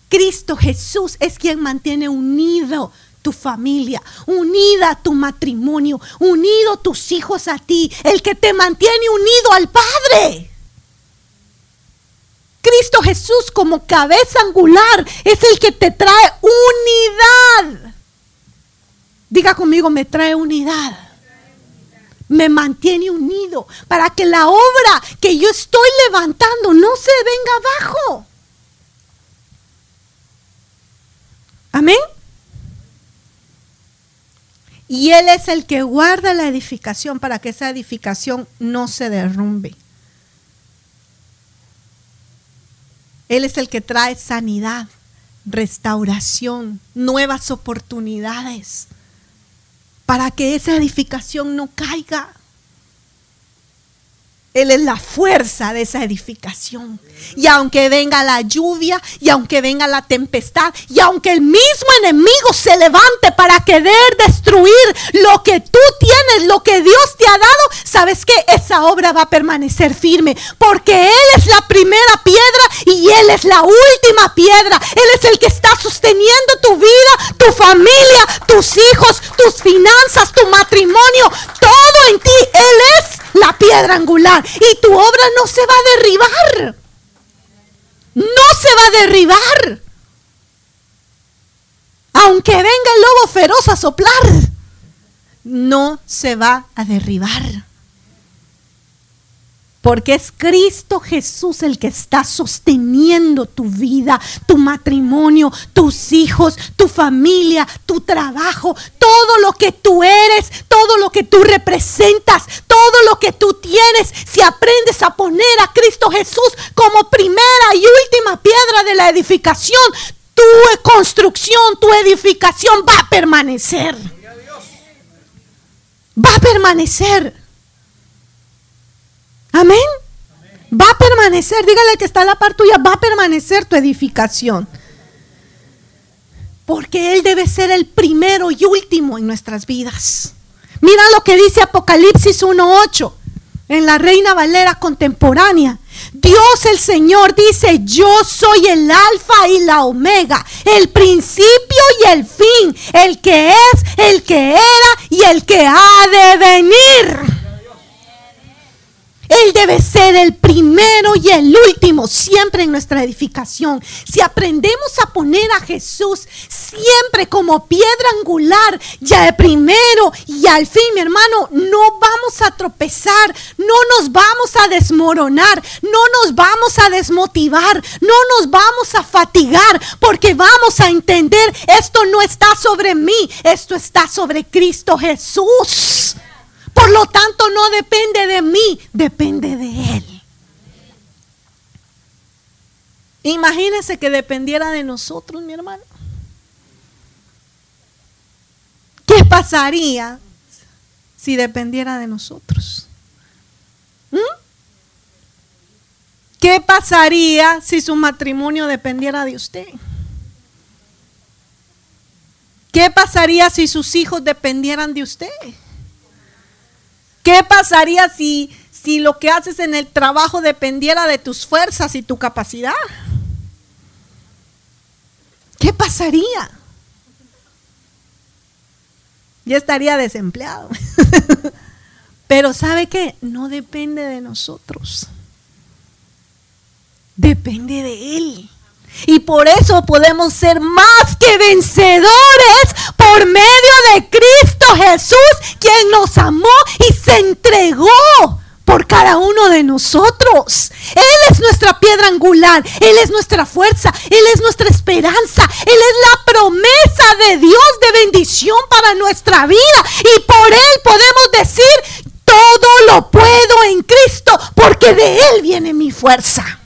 Cristo Jesús es quien mantiene unido tu familia, unida tu matrimonio, unido tus hijos a ti, el que te mantiene unido al Padre. Cristo Jesús como cabeza angular es el que te trae unidad. Diga conmigo, me trae unidad. me mantiene unido, para que la obra que yo estoy levantando no se venga abajo. Amén. Y Él es el que guarda la edificación para que esa edificación no se derrumbe. Él es el que trae sanidad, restauración, nuevas oportunidades para que esa edificación no caiga. Él es la fuerza de esa edificación. Y aunque venga la lluvia, y aunque venga la tempestad, y aunque el mismo enemigo se levante para querer destruir lo que tú tienes, lo que Dios te ha dado, sabes que esa obra va a permanecer firme. Porque Él es la primera piedra y Él es la última piedra. Él es el que está sosteniendo tu vida, tu familia, tus hijos, tus finanzas, tu matrimonio, todo en ti. Él es la piedra angular y tu obra no se va a derribar. No se va a derribar. Aunque venga el lobo feroz a soplar, no se va a derribar. Porque es Cristo Jesús el que está sosteniendo tu vida, tu matrimonio, tus hijos, tu familia, tu trabajo, todo lo que tú eres, todo lo que tú representas, todo lo que tú tienes. Si aprendes a poner a Cristo Jesús como primera y última piedra de la edificación, tu construcción, tu edificación va a permanecer. Va a permanecer. Amén. Va a permanecer, dígale que está la par tuya, va a permanecer tu edificación. Porque Él debe ser el primero y último en nuestras vidas. Mira lo que dice Apocalipsis 1.8 en la Reina Valera contemporánea. Dios el Señor dice, yo soy el alfa y la omega, el principio y el fin, el que es, el que era y el que ha de venir. Él debe ser el primero y el último siempre en nuestra edificación. Si aprendemos a poner a Jesús siempre como piedra angular, ya de primero y al fin, mi hermano, no vamos a tropezar, no nos vamos a desmoronar, no nos vamos a desmotivar, no nos vamos a fatigar, porque vamos a entender, esto no está sobre mí, esto está sobre Cristo Jesús. Por lo tanto, no depende de mí, depende de Él. Imagínese que dependiera de nosotros, mi hermano. ¿Qué pasaría si dependiera de nosotros? ¿Mm? ¿Qué pasaría si su matrimonio dependiera de usted? ¿Qué pasaría si sus hijos dependieran de usted? ¿Qué pasaría si, si lo que haces en el trabajo dependiera de tus fuerzas y tu capacidad? ¿Qué pasaría? Ya estaría desempleado. Pero ¿sabe qué? No depende de nosotros. Depende de Él. Y por eso podemos ser más que vencedores por medio de Cristo Jesús, quien nos amó y se entregó por cada uno de nosotros. Él es nuestra piedra angular, Él es nuestra fuerza, Él es nuestra esperanza, Él es la promesa de Dios de bendición para nuestra vida. Y por Él podemos decir, todo lo puedo en Cristo, porque de Él viene mi fuerza.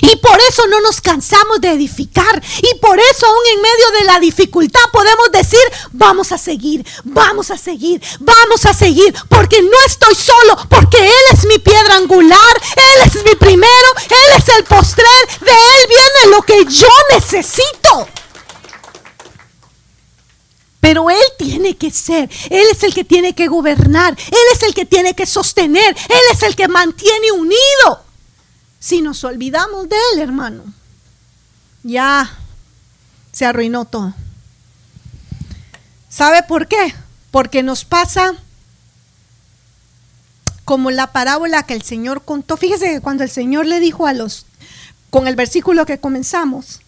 Y por eso no nos cansamos de edificar. Y por eso aún en medio de la dificultad podemos decir, vamos a seguir, vamos a seguir, vamos a seguir. Porque no estoy solo, porque Él es mi piedra angular, Él es mi primero, Él es el postrer, de Él viene lo que yo necesito. Pero Él tiene que ser, Él es el que tiene que gobernar, Él es el que tiene que sostener, Él es el que mantiene unido si nos olvidamos de Él, hermano, ya se arruinó todo. ¿Sabe por qué? Porque nos pasa como la parábola que el Señor contó. Fíjese que cuando el Señor le dijo a los, con el versículo que comenzamos,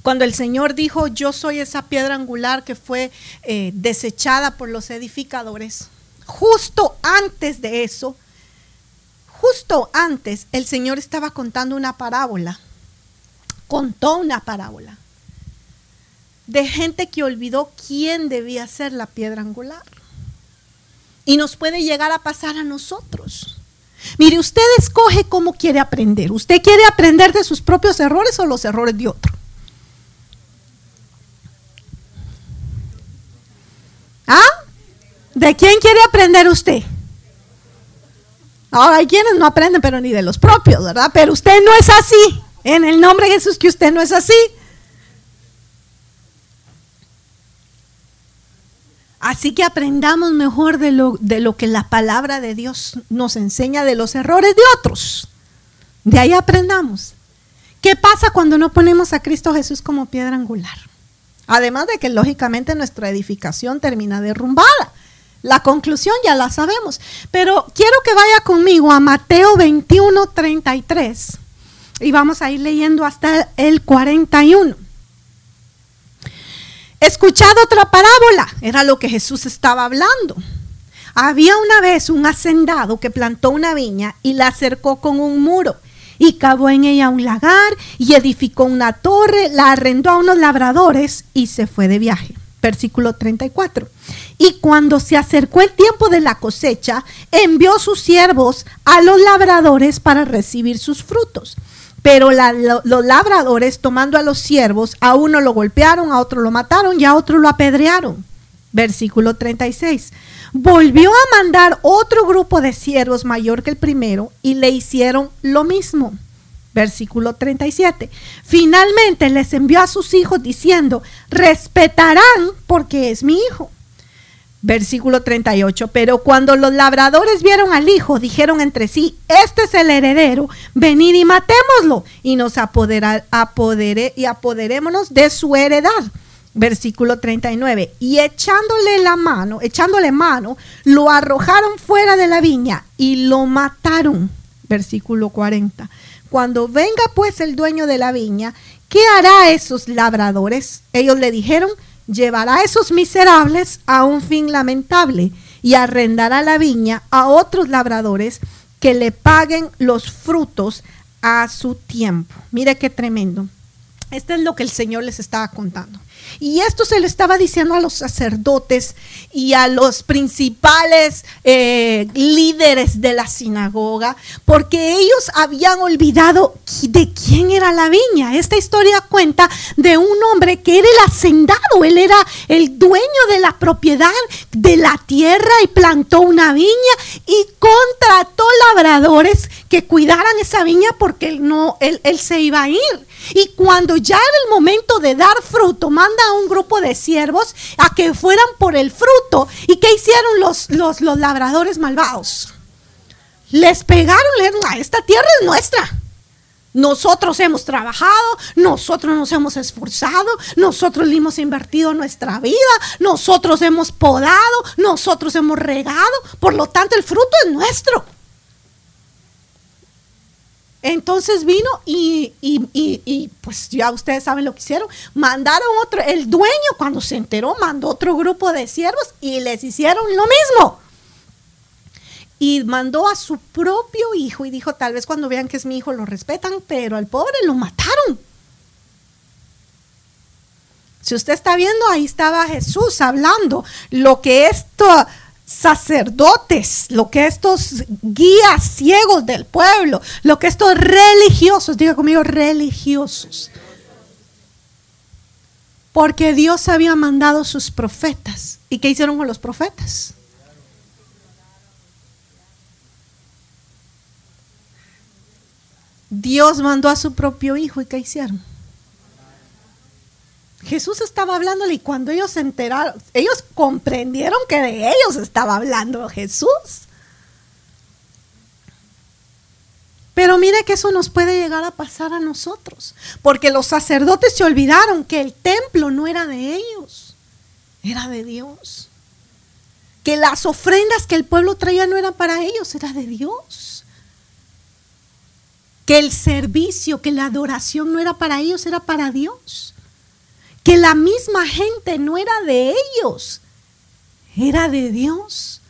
cuando el Señor dijo, yo soy esa piedra angular que fue eh, desechada por los edificadores, justo antes de eso, justo antes, el Señor estaba contando una parábola. Contó una parábola de gente que olvidó quién debía ser la piedra angular. Y nos puede llegar a pasar a nosotros. Mire, usted escoge cómo quiere aprender. ¿Usted quiere aprender de sus propios errores o los errores de otro? ¿Ah? ¿De quién quiere aprender usted? Ahora hay quienes no aprenden, pero ni de los propios, ¿verdad? Pero usted no es así. En el nombre de Jesús que usted no es así. Así que aprendamos mejor de lo, de lo que la palabra de Dios nos enseña de los errores de otros. De ahí aprendamos. ¿Qué pasa cuando no ponemos a Cristo Jesús como piedra angular? Además de que lógicamente nuestra edificación termina derrumbada. La conclusión ya la sabemos. Pero quiero que vaya conmigo a Mateo 21, 33. Y vamos a ir leyendo hasta el 41. Escuchad otra parábola, era lo que Jesús estaba hablando. Había una vez un hacendado que plantó una viña y la acercó con un muro y cavó en ella un lagar y edificó una torre, la arrendó a unos labradores y se fue de viaje. Versículo 34. Y cuando se acercó el tiempo de la cosecha, envió sus siervos a los labradores para recibir sus frutos. Pero los labradores, tomando a los siervos, a uno lo golpearon, a otro lo mataron y a otro lo apedrearon. Versículo 36. Volvió a mandar otro grupo de siervos mayor que el primero y le hicieron lo mismo. Versículo 37. Finalmente les envió a sus hijos diciendo, respetarán porque es mi hijo. Versículo 38. Pero cuando los labradores vieron al hijo, dijeron entre sí, este es el heredero, venid y matémoslo y nos apodere, y apoderémonos de su heredad. Versículo 39. Y echándole la mano, echándole mano, lo arrojaron fuera de la viña y lo mataron. Versículo 40. Cuando venga pues el dueño de la viña, ¿qué hará esos labradores? Ellos le dijeron, llevará a esos miserables a un fin lamentable y arrendará la viña a otros labradores que le paguen los frutos a su tiempo. Mire qué tremendo. Esto es lo que el Señor les estaba contando. Y esto se le estaba diciendo a los sacerdotes y a los principales eh, líderes de la sinagoga, porque ellos habían olvidado de quién era la viña. Esta historia cuenta de un hombre que era el hacendado, él era el dueño de la propiedad de la tierra y plantó una viña y contrató labradores que cuidaran esa viña porque no, él, él se iba a ir. Y cuando ya era el momento de dar fruto, manda a un grupo de siervos a que fueran por el fruto. ¿Y qué hicieron los, los, los labradores malvados? Les pegaron, le ah, esta tierra es nuestra. Nosotros hemos trabajado, nosotros nos hemos esforzado, nosotros le hemos invertido nuestra vida, nosotros hemos podado, nosotros hemos regado, por lo tanto el fruto es nuestro. Entonces vino y, y, pues ya ustedes saben lo que hicieron. Mandaron otro, el dueño cuando se enteró mandó otro grupo de siervos y les hicieron lo mismo. Y mandó a su propio hijo y dijo, tal vez cuando vean que es mi hijo lo respetan, pero al pobre lo mataron. Si usted está viendo, ahí estaba Jesús hablando lo que esto sacerdotes, lo que estos guías ciegos del pueblo, lo que estos religiosos, diga conmigo, religiosos. Porque Dios había mandado sus profetas. ¿Y qué hicieron con los profetas? Dios mandó a su propio hijo y ¿qué hicieron? Jesús estaba hablándole y cuando ellos se enteraron, ellos comprendieron que de ellos estaba hablando Jesús. Pero mire que eso nos puede llegar a pasar a nosotros, porque los sacerdotes se olvidaron que el templo no era de ellos, era de Dios. Que las ofrendas que el pueblo traía no eran para ellos, era de Dios. Que el servicio, que la adoración no era para ellos, era para Dios que la misma gente no era de ellos, era de Dios.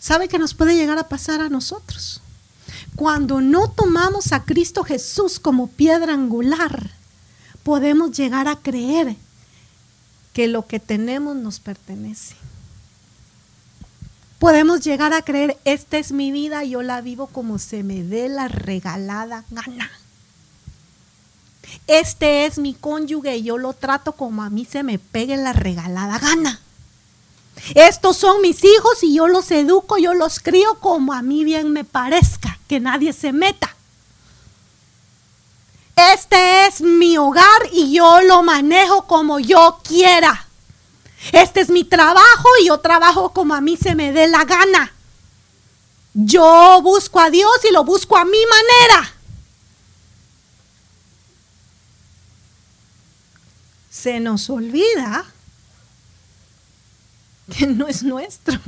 ¿sabe que nos puede llegar a pasar a nosotros? Cuando no tomamos a Cristo Jesús como piedra angular, podemos llegar a creer que lo que tenemos nos pertenece. Podemos llegar a creer, esta es mi vida, yo la vivo como se me dé la regalada gana. Este es mi cónyuge y yo lo trato como a mí se me pegue la regalada gana. Estos son mis hijos y yo los educo, yo los crío como a mí bien me parezca, que nadie se meta. Este es mi hogar y yo lo manejo como yo quiera. Este es mi trabajo y yo trabajo como a mí se me dé la gana. Yo busco a Dios y lo busco a mi manera. Se nos olvida que no es nuestro.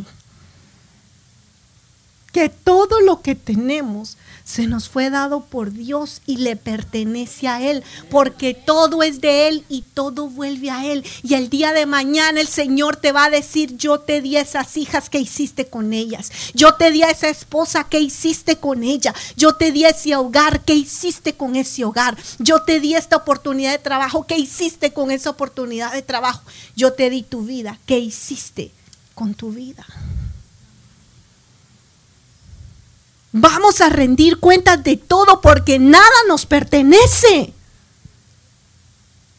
Que todo lo que tenemos se nos fue dado por Dios y le pertenece a Él, porque todo es de Él y todo vuelve a Él. Y el día de mañana el Señor te va a decir, yo te di esas hijas que hiciste con ellas, yo te di a esa esposa que hiciste con ella, yo te di ese hogar que hiciste con ese hogar, yo te di esta oportunidad de trabajo que hiciste con esa oportunidad de trabajo, yo te di tu vida que hiciste con tu vida. Vamos a rendir cuentas de todo porque nada nos pertenece.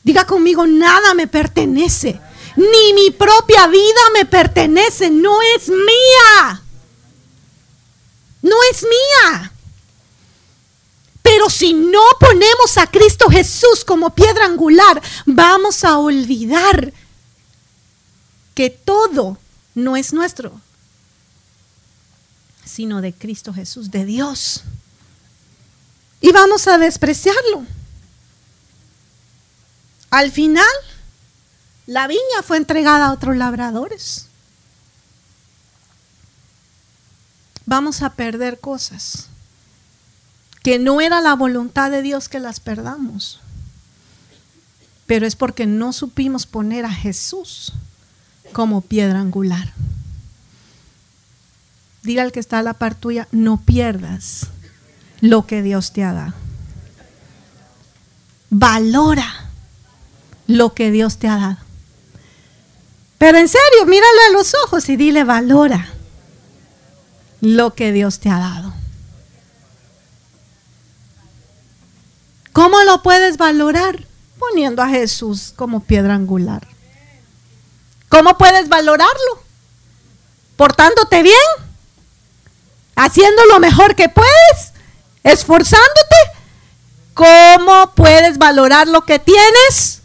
Diga conmigo, nada me pertenece. Ni mi propia vida me pertenece. No es mía. No es mía. Pero si no ponemos a Cristo Jesús como piedra angular, vamos a olvidar que todo no es nuestro, sino de Cristo Jesús, de Dios. Y vamos a despreciarlo. Al final, la viña fue entregada a otros labradores. Vamos a perder cosas que no era la voluntad de Dios que las perdamos, pero es porque no supimos poner a Jesús como piedra angular. Diga al que está a la par tuya, no pierdas lo que Dios te ha dado. Valora lo que Dios te ha dado. Pero en serio, míralo a los ojos y dile, valora lo que Dios te ha dado. ¿Cómo lo puedes valorar? Poniendo a Jesús como piedra angular. ¿Cómo puedes valorarlo? ¿Portándote bien? ¿Haciendo lo mejor que puedes? ¿Esforzándote? ¿Cómo puedes valorar lo que tienes?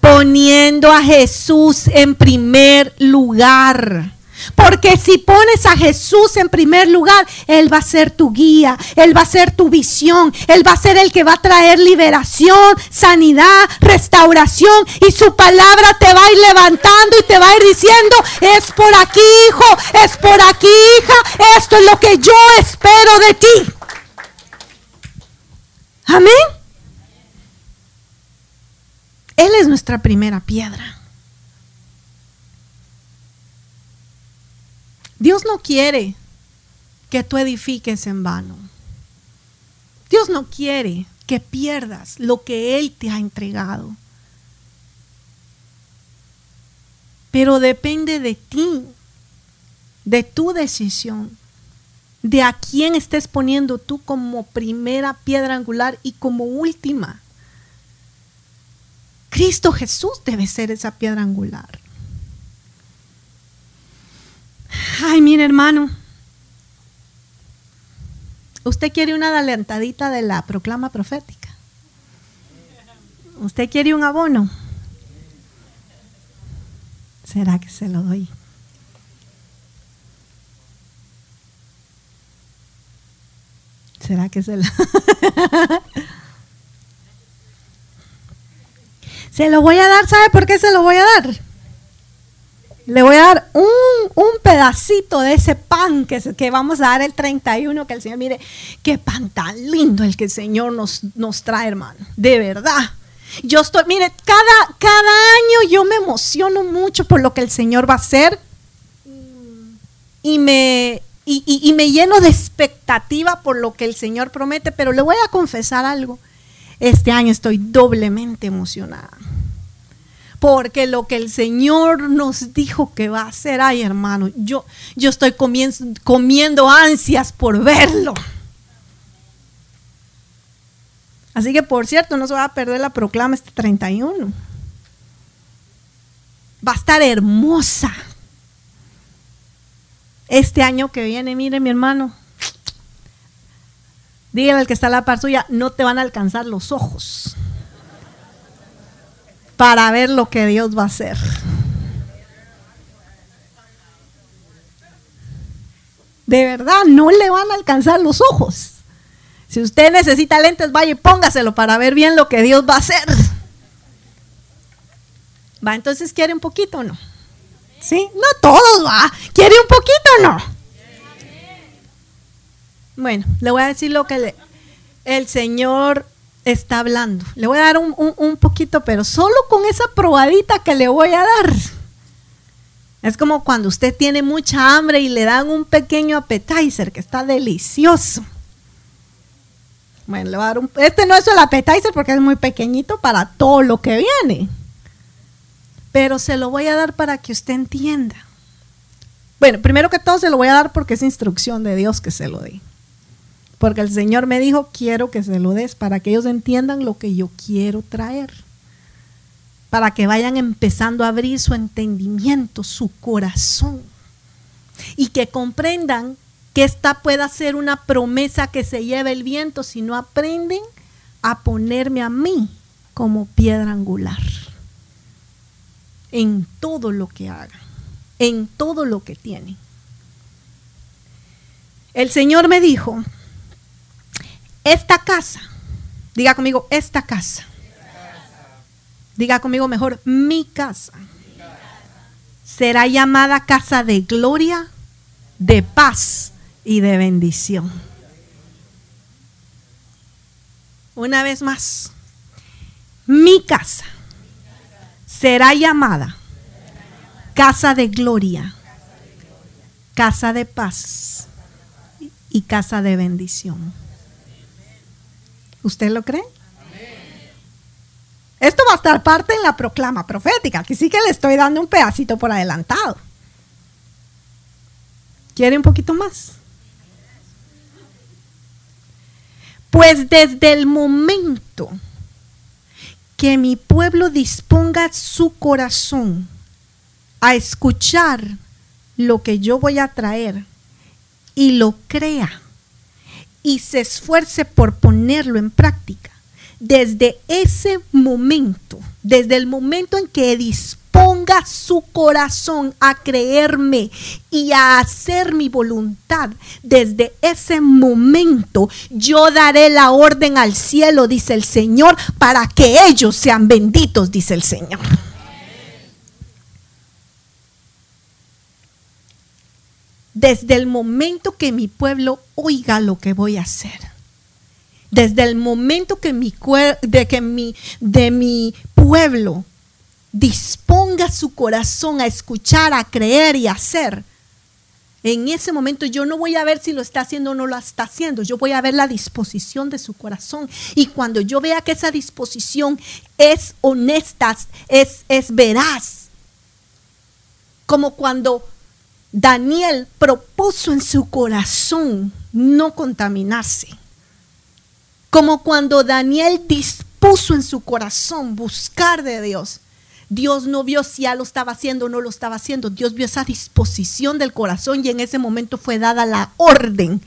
Poniendo a Jesús en primer lugar. Porque si pones a Jesús en primer lugar, Él va a ser tu guía, Él va a ser tu visión, Él va a ser el que va a traer liberación, sanidad, restauración. Y su palabra te va a ir levantando y te va a ir diciendo, es por aquí, hijo, es por aquí, hija, esto es lo que yo espero de ti. Amén. Él es nuestra primera piedra. Dios no quiere que tú edifiques en vano. Dios no quiere que pierdas lo que Él te ha entregado. Pero depende de ti, de tu decisión, de a quién estés poniendo tú como primera piedra angular y como última. Cristo Jesús debe ser esa piedra angular. Ay, mire hermano, usted quiere una adelantadita de la proclama profética. Usted quiere un abono. ¿Será que se lo doy? ¿Será que se lo... se lo voy a dar, ¿sabe por qué se lo voy a dar? Le voy a dar un, pedacito de ese pan que, que, vamos a dar el 31, que el Señor, mire, qué pan tan lindo el que el Señor nos, nos trae, hermano, de verdad. Yo estoy, mire, cada, cada año yo me emociono mucho por lo que el Señor va a hacer. y me, y, me lleno de expectativa por lo que el Señor promete, pero le voy a confesar algo. Este año estoy doblemente emocionada. Porque lo que el Señor nos dijo que va a hacer, ay hermano, yo, yo estoy comiendo, ansias por verlo. Así que, por cierto, no se va a perder la proclama este 31. Va a estar hermosa. Este año que viene, mire mi hermano, dígale al que está a la par suya, no te van a alcanzar los ojos para ver lo que Dios va a hacer. De verdad, no le van a alcanzar los ojos. Si usted necesita lentes, vaya y póngaselo para ver bien lo que Dios va a hacer. Va, entonces quiere un poquito o no? ¿Sí? No todos, va. ¿Quiere un poquito o no? Bueno, le voy a decir lo que el Señor está hablando. Le voy a dar un, un, poquito, pero solo con esa probadita que le voy a dar. Es como cuando usted tiene mucha hambre y le dan un pequeño appetizer que está delicioso. Bueno, le voy a dar un, este no es el appetizer porque es muy pequeñito para todo lo que viene. Pero se lo voy a dar para que usted entienda. Bueno, primero que todo se lo voy a dar porque es instrucción de Dios que se lo dé. Porque el Señor me dijo, quiero que se lo des para que ellos entiendan lo que yo quiero traer. Para que vayan empezando a abrir su entendimiento, su corazón. Y que comprendan que esta pueda ser una promesa que se lleve el viento si no aprenden a ponerme a mí como piedra angular en todo lo que hagan, en todo lo que tienen. El Señor me dijo, esta casa, diga conmigo, esta casa, diga conmigo mejor, mi casa, será llamada casa de gloria, de paz y de bendición. Una vez más, mi casa será llamada casa de gloria, casa de paz y casa de bendición. ¿Usted lo cree? Esto va a estar parte en la proclama profética, que sí que le estoy dando un pedacito por adelantado. ¿Quiere un poquito más? Pues desde el momento que mi pueblo disponga su corazón a escuchar lo que yo voy a traer y lo crea y se esfuerce por ponerlo en práctica, desde ese momento, desde el momento en que ponga su corazón a creerme y a hacer mi voluntad, desde ese momento yo daré la orden al cielo, dice el Señor, para que ellos sean benditos, dice el Señor. Desde el momento que mi pueblo oiga lo que voy a hacer desde el momento que mi, pueblo disponga su corazón a escuchar, a creer y a hacer, en ese momento yo no voy a ver si lo está haciendo o no lo está haciendo, yo voy a ver la disposición de su corazón. Y cuando yo vea que esa disposición es honesta, es, es veraz, como cuando Daniel propuso en su corazón no contaminarse, como cuando Daniel dispuso en su corazón buscar de Dios Dios no vio si ya lo estaba haciendo o no lo estaba haciendo. Dios vio esa disposición del corazón y en ese momento fue dada la orden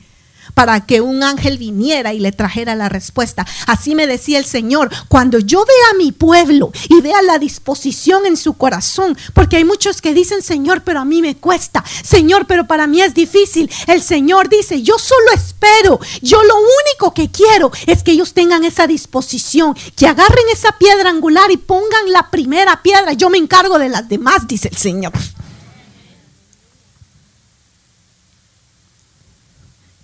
para que un ángel viniera y le trajera la respuesta. Así me decía el Señor, cuando yo vea a mi pueblo y vea la disposición en su corazón, porque hay muchos que dicen, Señor, pero a mí me cuesta, Señor, pero para mí es difícil. El Señor dice, yo solo espero, yo lo único que quiero es que ellos tengan esa disposición, que agarren esa piedra angular y pongan la primera piedra, yo me encargo de las demás, dice el Señor.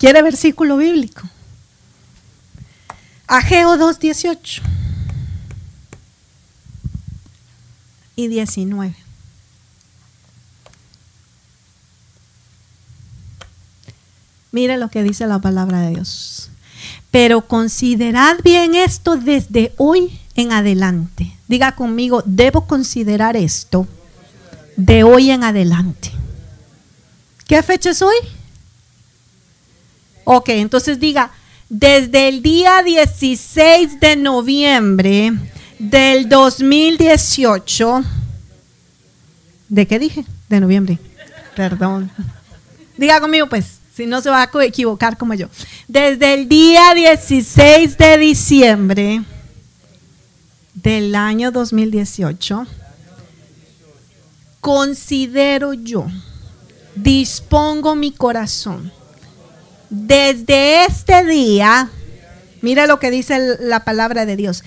¿Quiere versículo bíblico? Ageo 2, 18 y 19. Mire lo que dice la palabra de Dios. Pero considerad bien esto desde hoy en adelante. Diga conmigo, debo considerar esto de hoy en adelante. ¿Qué fecha es hoy? Ok, entonces diga, desde el día 16 de noviembre del 2018, ¿de qué dije? De noviembre, perdón. Diga conmigo pues, si no se va a equivocar como yo. Desde el día 16 de diciembre del año 2018, considero yo, dispongo mi corazón. Desde este día, mira lo que dice la palabra de Dios.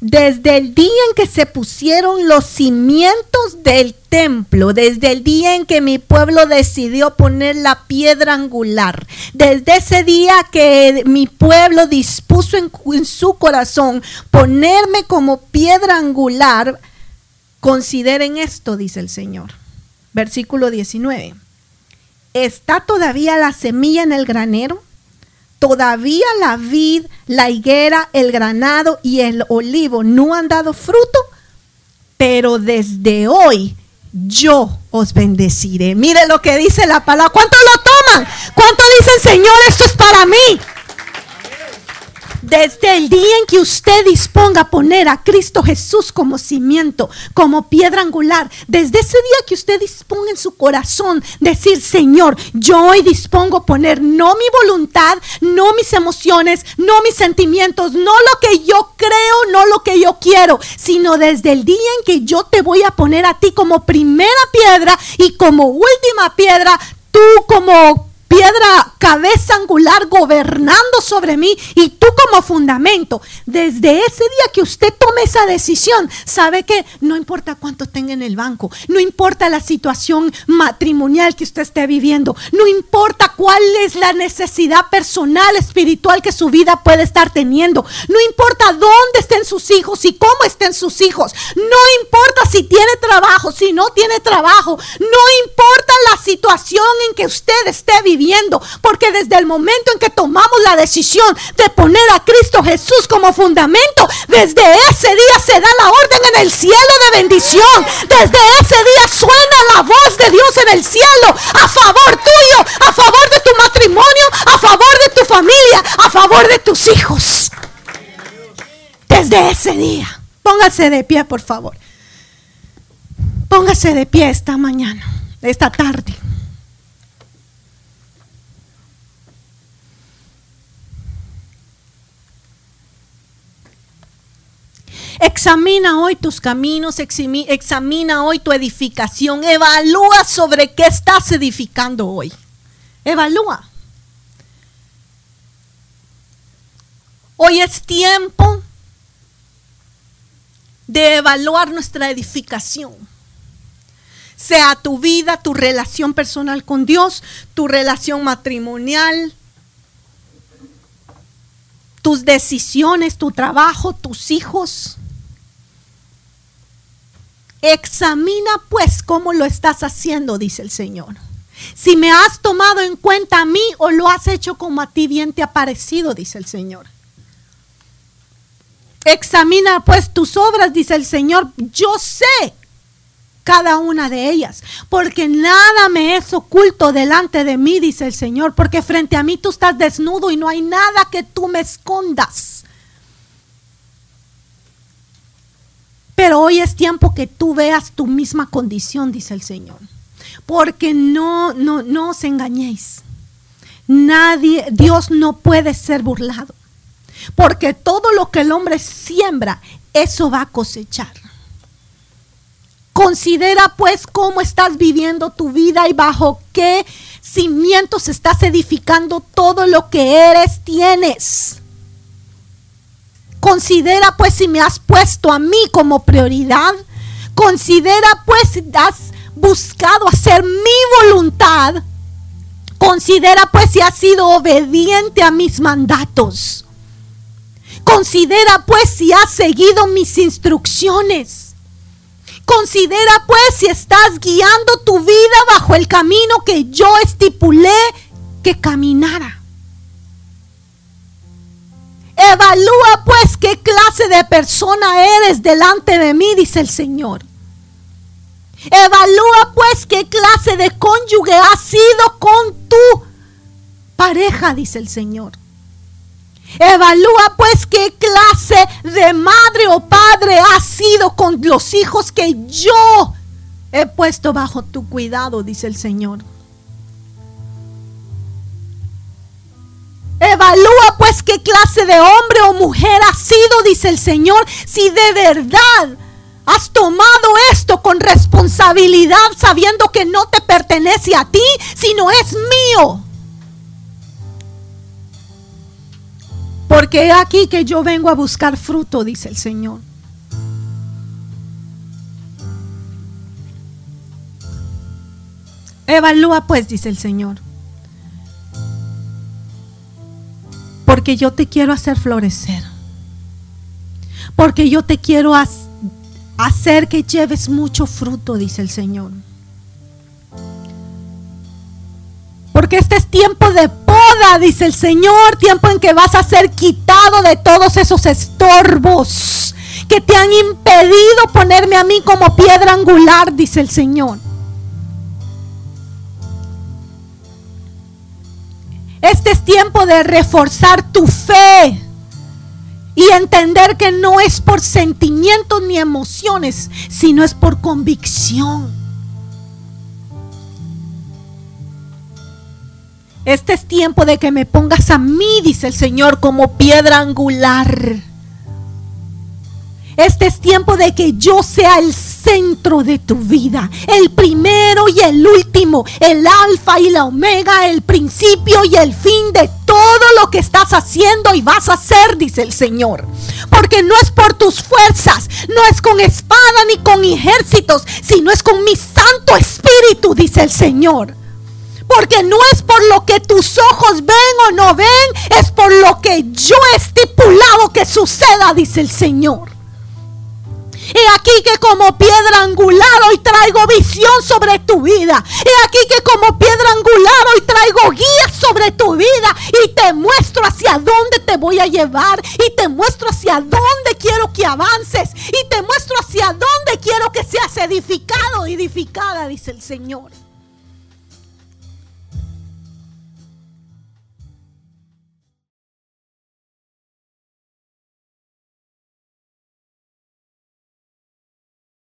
Desde el día en que se pusieron los cimientos del templo, desde el día en que mi pueblo decidió poner la piedra angular, desde ese día que mi pueblo dispuso en, su corazón ponerme como piedra angular, Consideren esto, dice el Señor. Versículo 19. ¿Está todavía la semilla en el granero? Todavía la vid, la higuera, el granado y el olivo no han dado fruto, pero desde hoy yo os bendeciré. Mire lo que dice la palabra. ¿Cuánto lo toman? ¿Cuánto dicen, Señor, esto es para mí? Desde el día en que usted disponga a poner a Cristo Jesús como cimiento, como piedra angular, desde ese día que usted disponga en su corazón, decir, Señor, yo hoy dispongo a poner no mi voluntad, no mis emociones, no mis sentimientos, no lo que yo creo, no lo que yo quiero, sino desde el día en que yo te voy a poner a ti como primera piedra y como última piedra, tú como piedra, cabeza angular gobernando sobre mí y tú como fundamento. Desde ese día que usted tome esa decisión, sabe que no importa cuánto tenga en el banco, no importa la situación matrimonial que usted esté viviendo, no importa cuál es la necesidad personal, espiritual que su vida puede estar teniendo, no importa dónde estén sus hijos y cómo estén sus hijos, no importa si tiene trabajo, si no tiene trabajo, no importa la situación en que usted esté viviendo Porque desde el momento en que tomamos la decisión de poner a Cristo Jesús como fundamento, desde ese día se da la orden en el cielo de bendición. Desde ese día suena la voz de Dios en el cielo a favor tuyo, a favor de tu matrimonio, a favor de tu familia, a favor de tus hijos. Desde ese día. Póngase de pie, por favor. Póngase de pie esta mañana, esta tarde. Examina hoy tus caminos, examina hoy tu edificación, evalúa sobre qué estás edificando hoy. Evalúa. Hoy es tiempo de evaluar nuestra edificación. Sea tu vida, tu relación personal con Dios, tu relación matrimonial, tus decisiones, tu trabajo, tus hijos. Examina pues cómo lo estás haciendo, dice el Señor. Si me has tomado en cuenta a mí o lo has hecho como a ti bien te ha parecido, dice el Señor. Examina pues tus obras, dice el Señor. Yo sé cada una de ellas, porque nada me es oculto delante de mí, dice el Señor, porque frente a mí tú estás desnudo y no hay nada que tú me escondas. Pero hoy es tiempo que tú veas tu misma condición, dice el Señor. Porque no, no, no os engañéis. Nadie, Dios no puede ser burlado. Porque todo lo que el hombre siembra, eso va a cosechar. Considera pues cómo estás viviendo tu vida y bajo qué cimientos estás edificando todo lo que eres, tienes. Considera pues si me has puesto a mí como prioridad. Considera pues si has buscado hacer mi voluntad. Considera pues si has sido obediente a mis mandatos. Considera pues si has seguido mis instrucciones. Considera pues si estás guiando tu vida bajo el camino que yo estipulé que caminara. Evalúa pues qué clase de persona eres delante de mí, dice el Señor. Evalúa pues qué clase de cónyuge has sido con tu pareja, dice el Señor. Evalúa pues qué clase de madre o padre has sido con los hijos que yo he puesto bajo tu cuidado, dice el Señor. Evalúa pues qué clase de hombre o mujer has sido, dice el Señor, si de verdad has tomado esto con responsabilidad sabiendo que no te pertenece a ti, sino es mío. Porque he aquí que yo vengo a buscar fruto, dice el Señor. Evalúa pues, dice el Señor. Porque yo te quiero hacer florecer. Porque yo te quiero hacer que lleves mucho fruto, dice el Señor. Porque este es tiempo de poda, dice el Señor, tiempo en que vas a ser quitado de todos esos estorbos que te han impedido ponerme a mí como piedra angular, dice el Señor. Este es tiempo de reforzar tu fe y entender que no es por sentimientos ni emociones, sino es por convicción. Este es tiempo de que me pongas a mí, dice el Señor, como piedra angular. Este es tiempo de que yo sea el centro de tu vida, el primero y el último, el alfa y la omega, el principio y el fin de todo lo que estás haciendo y vas a hacer, dice el Señor. Porque no es por tus fuerzas, no es con espada ni con ejércitos, sino es con mi Santo Espíritu, dice el Señor. Porque no es por lo que tus ojos ven o no ven, es por lo que yo he estipulado que suceda, dice el Señor. He aquí que como piedra angular hoy traigo visión sobre tu vida. He aquí que como piedra angular hoy traigo guía sobre tu vida y te muestro hacia dónde te voy a llevar y te muestro hacia dónde quiero que avances y te muestro hacia dónde quiero que seas edificado, edificada, dice el Señor.